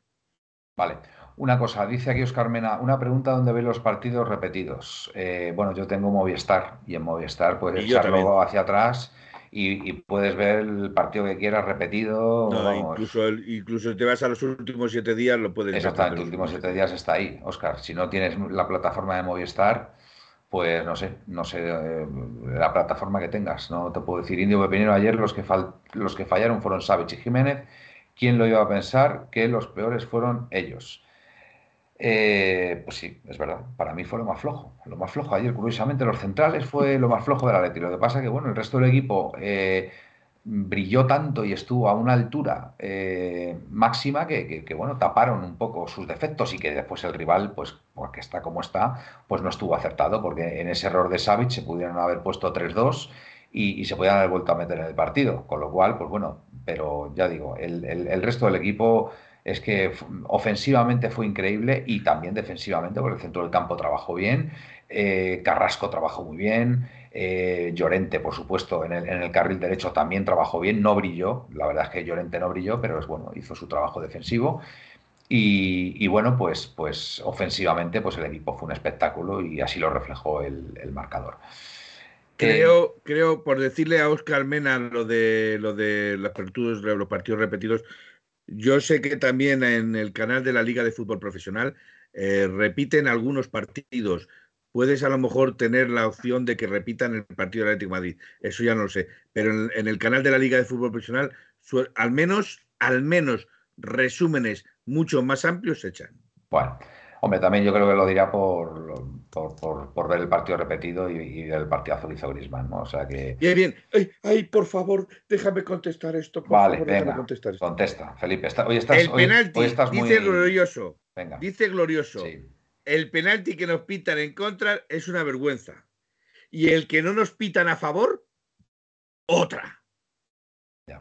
Vale. Una cosa, dice aquí Oscar Mena, una pregunta donde ve los partidos repetidos. Eh, bueno, yo tengo Movistar y en Movistar puedes echarlo hacia atrás y, puedes ver el partido que quieras repetido. incluso, incluso te vas a los últimos siete días, lo puedes ver. Exactamente, los últimos siete días está ahí, Oscar. Si no tienes la plataforma de Movistar, pues no sé, no sé eh, la plataforma que tengas. No te puedo decir. Indio Pepinero ayer los que, los que fallaron fueron Savich y Jiménez. ¿Quién lo iba a pensar que los peores fueron ellos? Eh, pues sí, es verdad. Para mí fue lo más flojo. Lo más flojo ayer, curiosamente, los centrales fue lo más flojo del Atleti. Lo que pasa que, bueno, el resto del equipo eh, brilló tanto y estuvo a una altura eh, máxima que, bueno, taparon un poco sus defectos y que después el rival, pues, porque está como está, pues no estuvo acertado, porque en ese error de Savic se pudieron haber puesto 3-2 y, se podían haber vuelto a meter en el partido, con lo cual, pues bueno, pero ya digo, el, resto del equipo es que ofensivamente fue increíble y también defensivamente, porque el centro del campo trabajó bien, eh, Carrasco trabajó muy bien, eh, Llorente, por supuesto, en el, carril derecho también trabajó bien, no brilló, la verdad es que Llorente no brilló, pero es bueno, hizo su trabajo defensivo. Y, bueno, pues, pues ofensivamente, pues el equipo fue un espectáculo y así lo reflejó el, marcador. Creo, creo, por decirle a Oscar Mena lo de lo de los partidos, los partidos repetidos, yo sé que también en el canal de la Liga de Fútbol Profesional eh, repiten algunos partidos puedes a lo mejor tener la opción de que repitan el partido del Atlético de Madrid. Eso ya no lo sé. Pero en, el canal de la Liga de Fútbol Profesional, al menos, al menos resúmenes mucho más amplios se echan. Bueno, hombre, también yo creo que lo dirá por, por, ver el partido repetido y, el partidazo que hizo Grisman, ¿no? O sea que. Bien, bien. Ay, por favor, déjame contestar esto. vale, venga, contestar Contesta, Felipe. hoy estás, el penalti, dice glorioso. Venga. Dice glorioso. Sí el penalti que nos pitan en contra es una vergüenza. Y el que no nos pitan a favor, otra.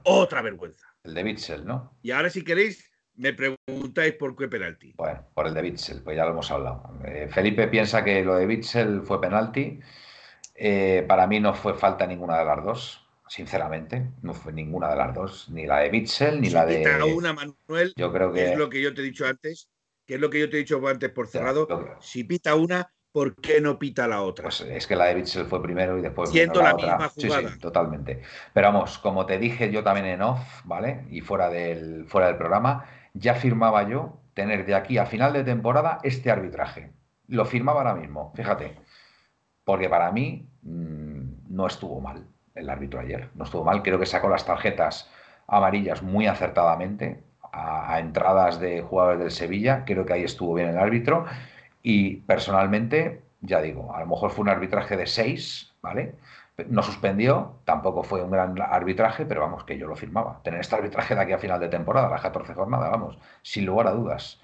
Otra vergüenza. El de Bitzel, ¿no? Y ahora si queréis, me preguntáis por qué penalti. Bueno, por el de Bitzel, pues ya lo hemos hablado. Eh, Felipe piensa que lo de Bitzel fue penalti. Eh, para mí no fue falta ninguna de las dos, sinceramente. No fue ninguna de las dos, ni la de Bitzel ni la de. una, Manuel, yo creo que es lo que yo te he dicho antes que es lo que yo te he dicho antes por cerrado, si pita una, ¿por qué no pita la otra? Pues es que la de Bitzel fue primero y después Siendo la, misma jugada. Sí, totalmente. Pero vamos, como te dije yo también en off, ¿vale? Y fuera del, fuera del programa, ya firmaba yo tener de aquí a final de temporada este arbitraje. Lo firmaba ahora mismo, fíjate. Porque para mí mm, no estuvo mal el árbitro ayer. No estuvo mal, creo que sacó las tarjetas amarillas muy acertadamente a, entradas de jugadores del Sevilla. Creo que ahí estuvo bien el árbitro. Y personalmente, ya digo, a lo mejor fue un arbitraje de seis, ¿vale? No suspendió, tampoco fue un gran arbitraje, pero vamos, que yo lo firmaba. Tener este arbitraje de aquí a final de temporada, las 14 jornadas, vamos, sin lugar a dudas.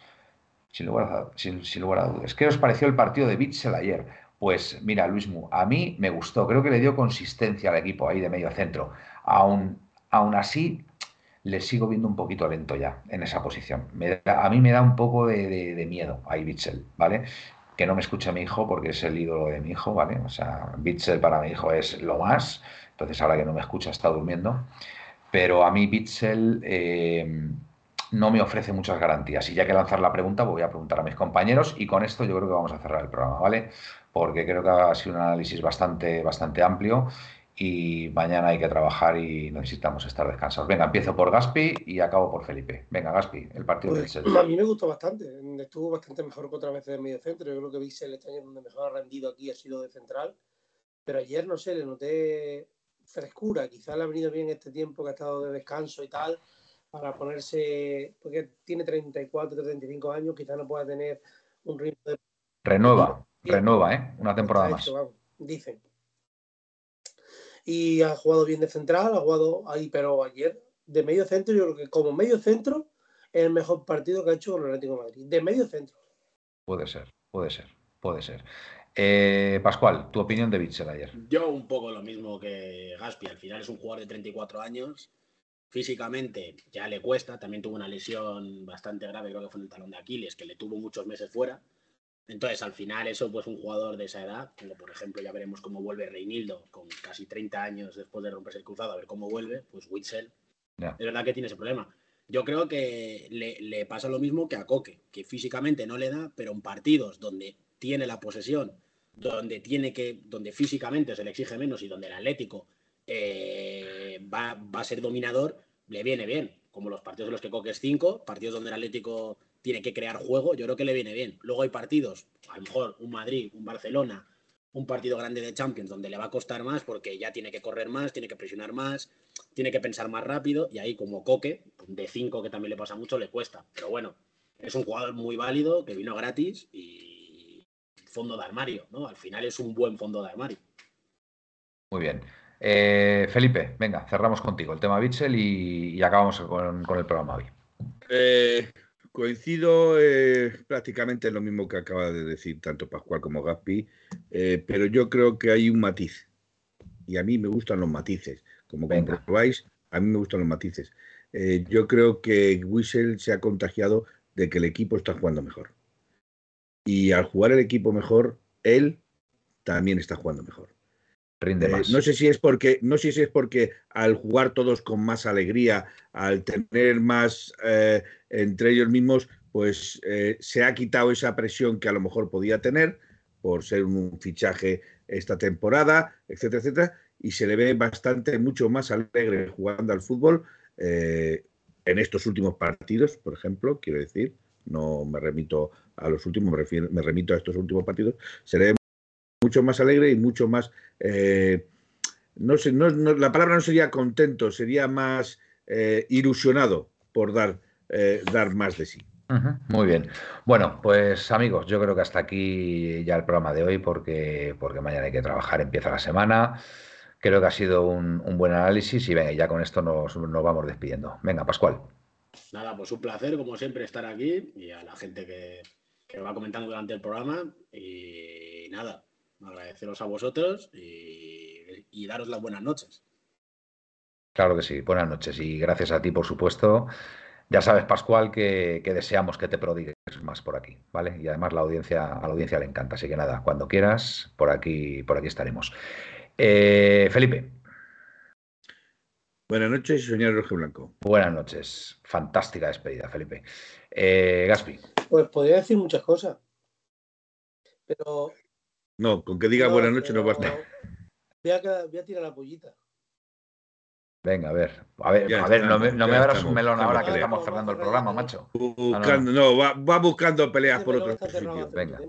Sin lugar a, sin, lugar a dudas. ¿Qué os pareció el partido de Bitzel ayer? Pues mira, Luismu, a mí me gustó, creo que le dio consistencia al equipo ahí de medio centro. Aún, aún así, le sigo viendo un poquito lento ya en esa posición. a mí me da un poco de, miedo ahí Bitzel, ¿vale? Que no me escuche mi hijo porque es el ídolo de mi hijo, ¿vale? O sea, Bitzel para mi hijo es lo más. Entonces ahora que no me escucha está durmiendo. Pero a mí Bitzel eh, no me ofrece muchas garantías. Y ya que lanzar la pregunta, voy a preguntar a mis compañeros y con esto yo creo que vamos a cerrar el programa, ¿vale? Porque creo que ha sido un análisis bastante, bastante amplio y mañana hay que trabajar y necesitamos estar descansados. Venga, empiezo por Gaspi y acabo por Felipe. Venga, Gaspi, el partido del Chelsea. A mí me gustó bastante, estuvo bastante mejor que otras veces de medio centro. Yo creo que Bissell este año donde mejor ha rendido aquí ha sido de central, pero ayer no sé, le noté frescura. Quizás le ha venido bien este tiempo que ha estado de descanso y tal, para ponerse, porque tiene 34, 35 años, quizás no pueda tener un ritmo de... Renueva, renueva, ¿eh? Una temporada más. dicen y ha jugado bien de central, ha jugado ahí, pero ayer de medio centro, yo creo que como medio centro es el mejor partido que ha hecho con el Atlético de Madrid. De medio centro. Puede ser, puede ser, puede ser. Eh, Pascual, tu opinión de Bitzel ayer. Yo un poco lo mismo que Gaspi. Al final es un jugador de 34 años. Físicamente ya le cuesta. También tuvo una lesión bastante grave, creo que fue en el talón de Aquiles, que le tuvo muchos meses fuera. Entonces, al final, eso, pues un jugador de esa edad, como por ejemplo ya veremos cómo vuelve Reinildo, con casi 30 años después de romperse el cruzado, a ver cómo vuelve, pues Witzel, es verdad que tiene ese problema. Yo creo que le, pasa lo mismo que a Coque, que físicamente no le da, pero en partidos donde tiene la posesión, donde tiene que, donde físicamente se le exige menos y donde el Atlético eh, va, va, a ser dominador, le viene bien. Como los partidos en los que Coque es 5, partidos donde el Atlético tiene que crear juego, yo creo que le viene bien. Luego hay partidos, a lo mejor un Madrid, un Barcelona, un partido grande de Champions donde le va a costar más porque ya tiene que correr más, tiene que presionar más, tiene que pensar más rápido y ahí como Coque, de 5 que también le pasa mucho, le cuesta. Pero bueno, es un jugador muy válido que vino gratis y fondo de armario, ¿no? Al final es un buen fondo de armario. Muy bien. Eh, Felipe, venga, cerramos contigo el tema Bitzel y, acabamos con, con, el programa hoy. Eh, Coincido eh, prácticamente en lo mismo que acaba de decir tanto Pascual como Gaspi, eh, pero yo creo que hay un matiz. Y a mí me gustan los matices. Como comprobáis, a mí me gustan los matices. Eh, yo creo que Wissel se ha contagiado de que el equipo está jugando mejor. Y al jugar el equipo mejor, él también está jugando mejor. Rinde más. No sé si es porque, no sé si es porque al jugar todos con más alegría, al tener más entre ellos mismos, pues eh, se ha quitado esa presión que a lo mejor podía tener por ser un fichaje esta temporada, etcétera, etcétera, y se le ve bastante, mucho más alegre jugando al fútbol eh, en estos últimos partidos, por ejemplo, quiero decir, no me remito a los últimos, me, remito a estos últimos partidos, se le ve mucho más alegre y mucho más, eh, no sé, la palabra no sería contento, sería más ilusionado por dar eh, dar más de sí. muy bien. Bueno, pues amigos, yo creo que hasta aquí ya el programa de hoy porque, porque mañana hay que trabajar, empieza la semana. Creo que ha sido un, buen análisis y venga, ya con esto nos, vamos despidiendo. Venga, Pascual. Nada, pues un placer, como siempre, estar aquí y a la gente que, que va comentando durante el programa. Y nada, agradeceros a vosotros y, y daros las buenas noches. Claro que sí, buenas noches y gracias a ti, por supuesto. Ya sabes, Pascual, que, deseamos que te prodigues más por aquí, ¿vale? Y además la audiencia, a la audiencia le encanta. Así que nada, cuando quieras, por aquí, por aquí estaremos. Eh, Felipe. Buenas noches, señor Rojo Blanco. Buenas noches. Fantástica despedida, Felipe. Eh, Gaspi. Pues podría decir muchas cosas. Pero. No, con que diga buenas noches no basta. Voy a, voy a tirar la pollita. Venga, a ver. A ver, a ver no me, no me abras un melón ahora que estamos cerrando el programa, macho. Buscando, no, va, va, buscando peleas por otros sitios. Venga.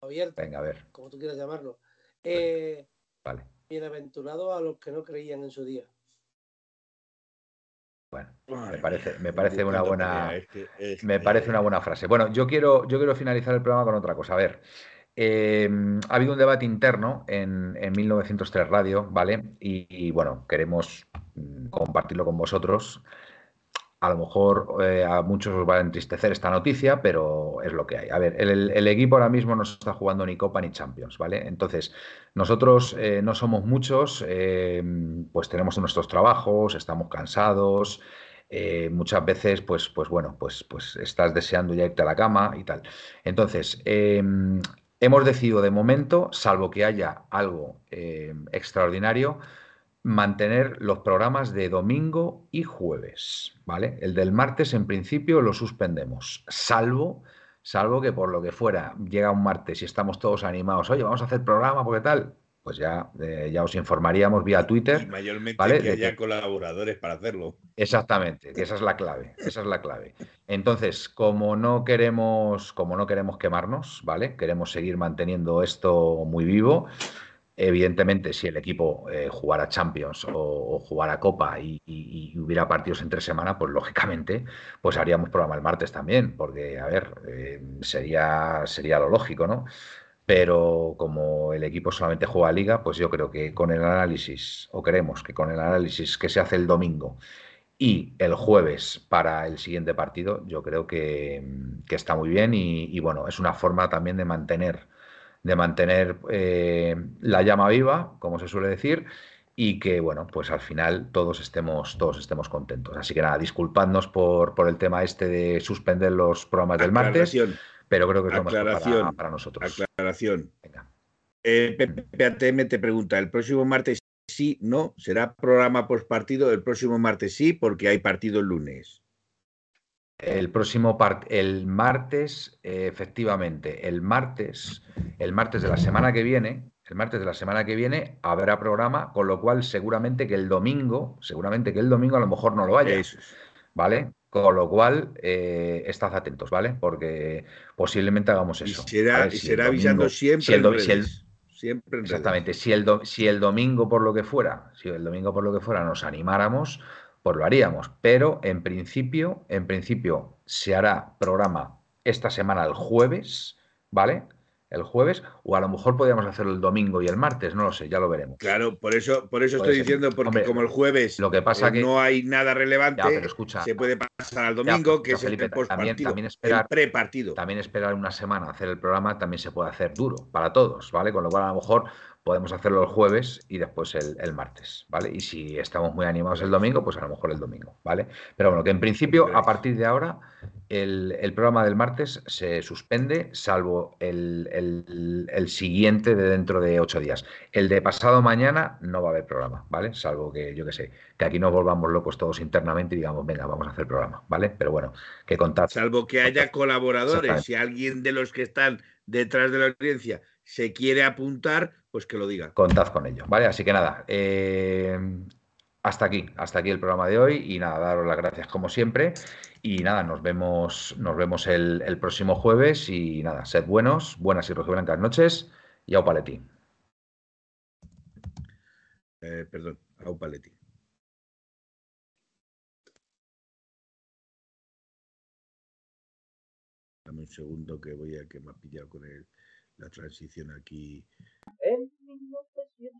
Abierto, Venga, a ver. Como tú quieras llamarlo. Eh, vale. Bienaventurado a los que no creían en su día. Bueno, me parece, me parece una buena, me parece una buena frase. Bueno, yo quiero, yo quiero finalizar el programa con otra cosa. A ver, Em, ha habido un debate interno en, 1903 Radio, ¿vale? Y, bueno, queremos mm, compartirlo con vosotros. a lo mejor eh, a muchos os va a entristecer esta noticia, pero es lo que hay. A ver, el, equipo ahora mismo no está jugando ni Copa ni Champions, ¿vale? Entonces, nosotros eh, no somos muchos, eh, pues tenemos nuestros trabajos, estamos cansados, muchas veces, pues, pues bueno, pues, pues estás deseando ya irte a la cama y tal. Entonces, hemos decidido de momento, salvo que haya algo extraordinario, mantener los programas de domingo y jueves, ¿vale? El del martes en principio lo suspendemos, salvo salvo que por lo que fuera llega un martes y estamos todos animados, oye, vamos a hacer programa porque tal, pues ya, eh, ya os informaríamos vía Twitter. Y mayormente que haya colaboradores para hacerlo. Exactamente, que esa es la clave, esa es la clave. Entonces, como no queremos, como no queremos quemarnos, ¿vale? Queremos seguir manteniendo esto muy vivo. Evidentemente, si el equipo eh, jugara Champions o, jugara Copa y, hubiera partidos entre semana, pues lógicamente, pues haríamos programa el martes también, porque, a ver, eh, sería, sería lo lógico, ¿no? Pero como el equipo solamente juega Liga, pues yo creo que con el análisis, o creemos que con el análisis que se hace el domingo y el jueves para el siguiente partido, yo creo que, que está muy bien y, bueno, es una forma también de mantener de mantener eh, la llama viva, como se suele decir, y que, bueno, pues al final todos estemos, todos estemos contentos. Así que nada, disculpadnos por, por el tema este de suspender los programas del martes, pero creo que es lo mejor para, nosotros. Aclaración. Venga. Eh, te pregunta, ¿el próximo martes sí, no? ¿Será programa post partido? El próximo martes sí, porque hay partido el lunes. El próximo el martes, eh, efectivamente, el martes, el martes de la semana que viene, el martes de la semana que viene habrá programa, con lo cual seguramente que el domingo, seguramente que el domingo a lo mejor no lo haya. ¿Vale? Con lo cual, eh, estad atentos, ¿vale? Porque posiblemente hagamos eso. Y será, avisando siempre. siempre exactamente. Si el, si el domingo, por lo que fuera, si el domingo por lo que fuera nos animáramos, pues lo haríamos. Pero en principio, en principio se hará programa esta semana el jueves, ¿vale? El jueves, o a lo mejor podríamos hacerlo el domingo y el martes, no lo sé, ya lo veremos. Claro, por eso, por eso estoy diciendo, porque como el jueves lo que pasa eh, no hay nada relevante, se puede pasar al domingo, que es el también, también esperar, prepartido. También esperar una semana hacer el programa también se puede hacer duro para todos, ¿vale? Con lo cual a lo mejor podemos hacerlo el jueves y después el, martes, ¿vale? Y si estamos muy animados el domingo, pues a lo mejor el domingo, ¿vale? Pero bueno, que en principio, a partir de ahora, el, programa del martes se suspende, salvo el, siguiente de dentro de ocho días. El de pasado mañana no va a haber programa, ¿vale? Salvo que, yo que sé, que aquí nos volvamos locos todos internamente y digamos, venga, vamos a hacer programa, ¿vale? Pero bueno, que contad. Salvo que haya colaboradores, si alguien de los que están detrás de la audiencia se quiere apuntar, pues que lo diga. Contad con ello, ¿vale? Así que nada, eh, hasta aquí, hasta aquí el programa de hoy y nada, daros las gracias como siempre y nada, nos vemos, nos vemos el, próximo jueves y nada, sed buenos, buenas y rojiblancas noches y au paleti. Eh, perdón, au paleti. Dame un segundo que voy a que me ha pillado con el la transición aquí.